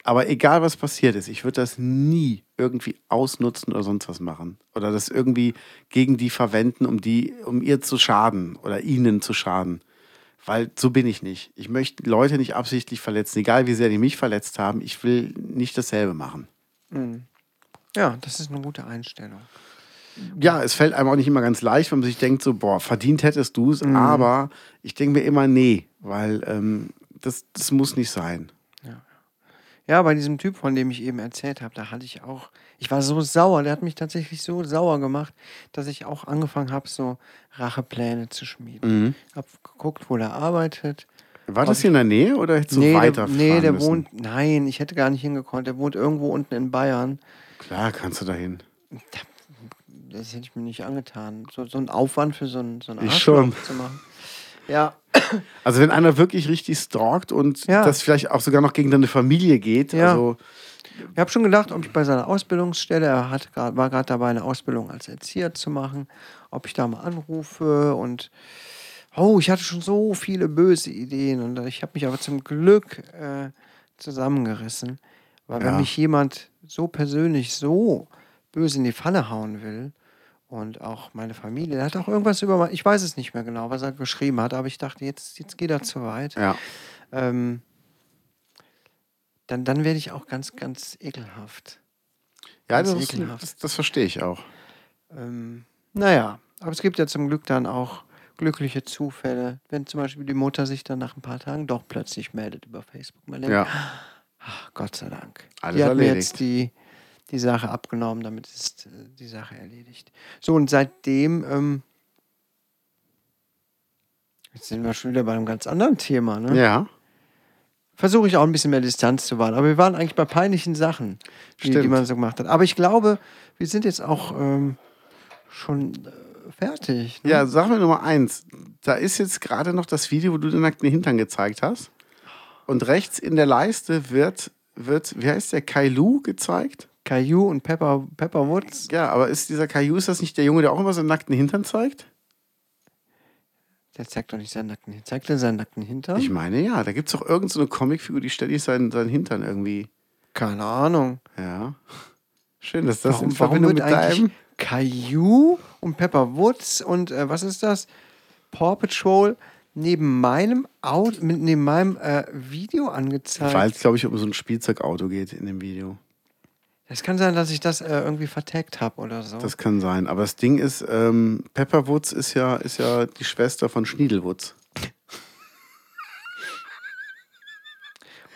Aber egal, was passiert ist, ich würde das nie irgendwie ausnutzen oder sonst was machen. Oder das irgendwie gegen die verwenden, um, die, um ihr zu schaden oder ihnen zu schaden. Weil so bin ich nicht. Ich möchte Leute nicht absichtlich verletzen, egal wie sehr die mich verletzt haben. Ich will nicht dasselbe machen. Ja, das ist eine gute Einstellung. Ja, es fällt einem auch nicht immer ganz leicht, wenn man sich denkt, so, boah, verdient hättest du es. Aber ich denke mir immer, nee, weil ähm, das, das muss nicht sein. Ja, bei diesem Typ, von dem ich eben erzählt habe, da hatte ich auch, ich war so sauer, der hat mich tatsächlich so sauer gemacht, dass ich auch angefangen habe, so Rachepläne zu schmieden. Hab geguckt, wo der arbeitet. War das hier in der Nähe oder hättest du nee, der, weiterfahren nee, der müssen? wohnt, nein, ich hätte gar nicht hingekonnt. Der wohnt irgendwo unten in Bayern. Klar, kannst du dahin. Das hätte ich mir nicht angetan. So, so ein Aufwand für so ein, so ein Ich Arschloch zu machen. Ja, Also wenn einer wirklich richtig stalkt und Ja. das vielleicht auch sogar noch gegen deine Familie geht, Ja. also Ich habe schon gedacht, ob ich bei seiner Ausbildungsstelle, er hat grad, war gerade dabei, eine Ausbildung als Erzieher zu machen, ob ich da mal anrufe und oh, ich hatte schon so viele böse Ideen und ich habe mich aber zum Glück äh, zusammengerissen, weil wenn Ja. mich jemand so persönlich so böse in die Falle hauen will und auch meine Familie, der hat auch irgendwas über, ich weiß es nicht mehr genau, was er geschrieben hat, aber ich dachte, jetzt, jetzt geht er zu weit ja. ähm, dann, dann werde ich auch ganz, ganz ekelhaft. Ja, Ganz das, ist, ekelhaft. das, das verstehe ich auch. Ähm, naja, aber es gibt ja zum Glück dann auch glückliche Zufälle, wenn zum Beispiel die Mutter sich dann nach ein paar Tagen doch plötzlich meldet über Facebook. Man denkt, Ja. ach, Gott sei Dank. Alles die hat mir erledigt. jetzt die, die Sache abgenommen, damit ist äh, die Sache erledigt. So, und seitdem, ähm, jetzt sind wir schon wieder bei einem ganz anderen Thema, ne? Ja, versuche ich auch ein bisschen mehr Distanz zu wahren. Aber wir waren eigentlich bei peinlichen Sachen, die, die man so gemacht hat. Aber ich glaube, wir sind jetzt auch ähm, schon äh, fertig. Ne? ja, sag mir Nummer eins. Da ist jetzt gerade noch das Video, wo du den nackten Hintern gezeigt hast. Und rechts in der Leiste wird, wird wie heißt der, Kailu gezeigt? Caillou und Pepper, Pepper Woods. Ja, aber ist dieser Kailu, ist das nicht der Junge, der auch immer seinen nackten Hintern zeigt? Der zeigt doch nicht seinen nackten Hintern. Zeigt er seinen nackten Hintern? Ich meine, ja. Da gibt es doch irgendeine so eine Comicfigur, die ständig seinen, seinen Hintern irgendwie. Keine Ahnung. Ja. Schön, dass das in warum, warum Verbindung wird mit deinem. Caillou und Pepper Woods und äh, was ist das? Paw Patrol neben meinem Auto, neben meinem äh, Video angezeigt. Weil es, glaube ich, um so ein Spielzeugauto geht in dem Video. Es kann sein, dass ich das äh, irgendwie vertagt habe oder so. Das kann sein. Aber das Ding ist, ähm, Pepperwoods ist ja, ist ja die Schwester von Schniedelwoods.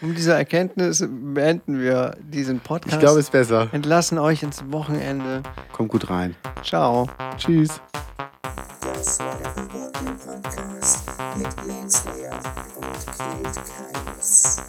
Um diese Erkenntnis beenden wir diesen Podcast. Ich glaube, es ist besser. Entlassen euch ins Wochenende. Kommt gut rein. Ciao. Tschüss. Das war der Verborgene Podcast mit Jens Lehr und Kate Keines.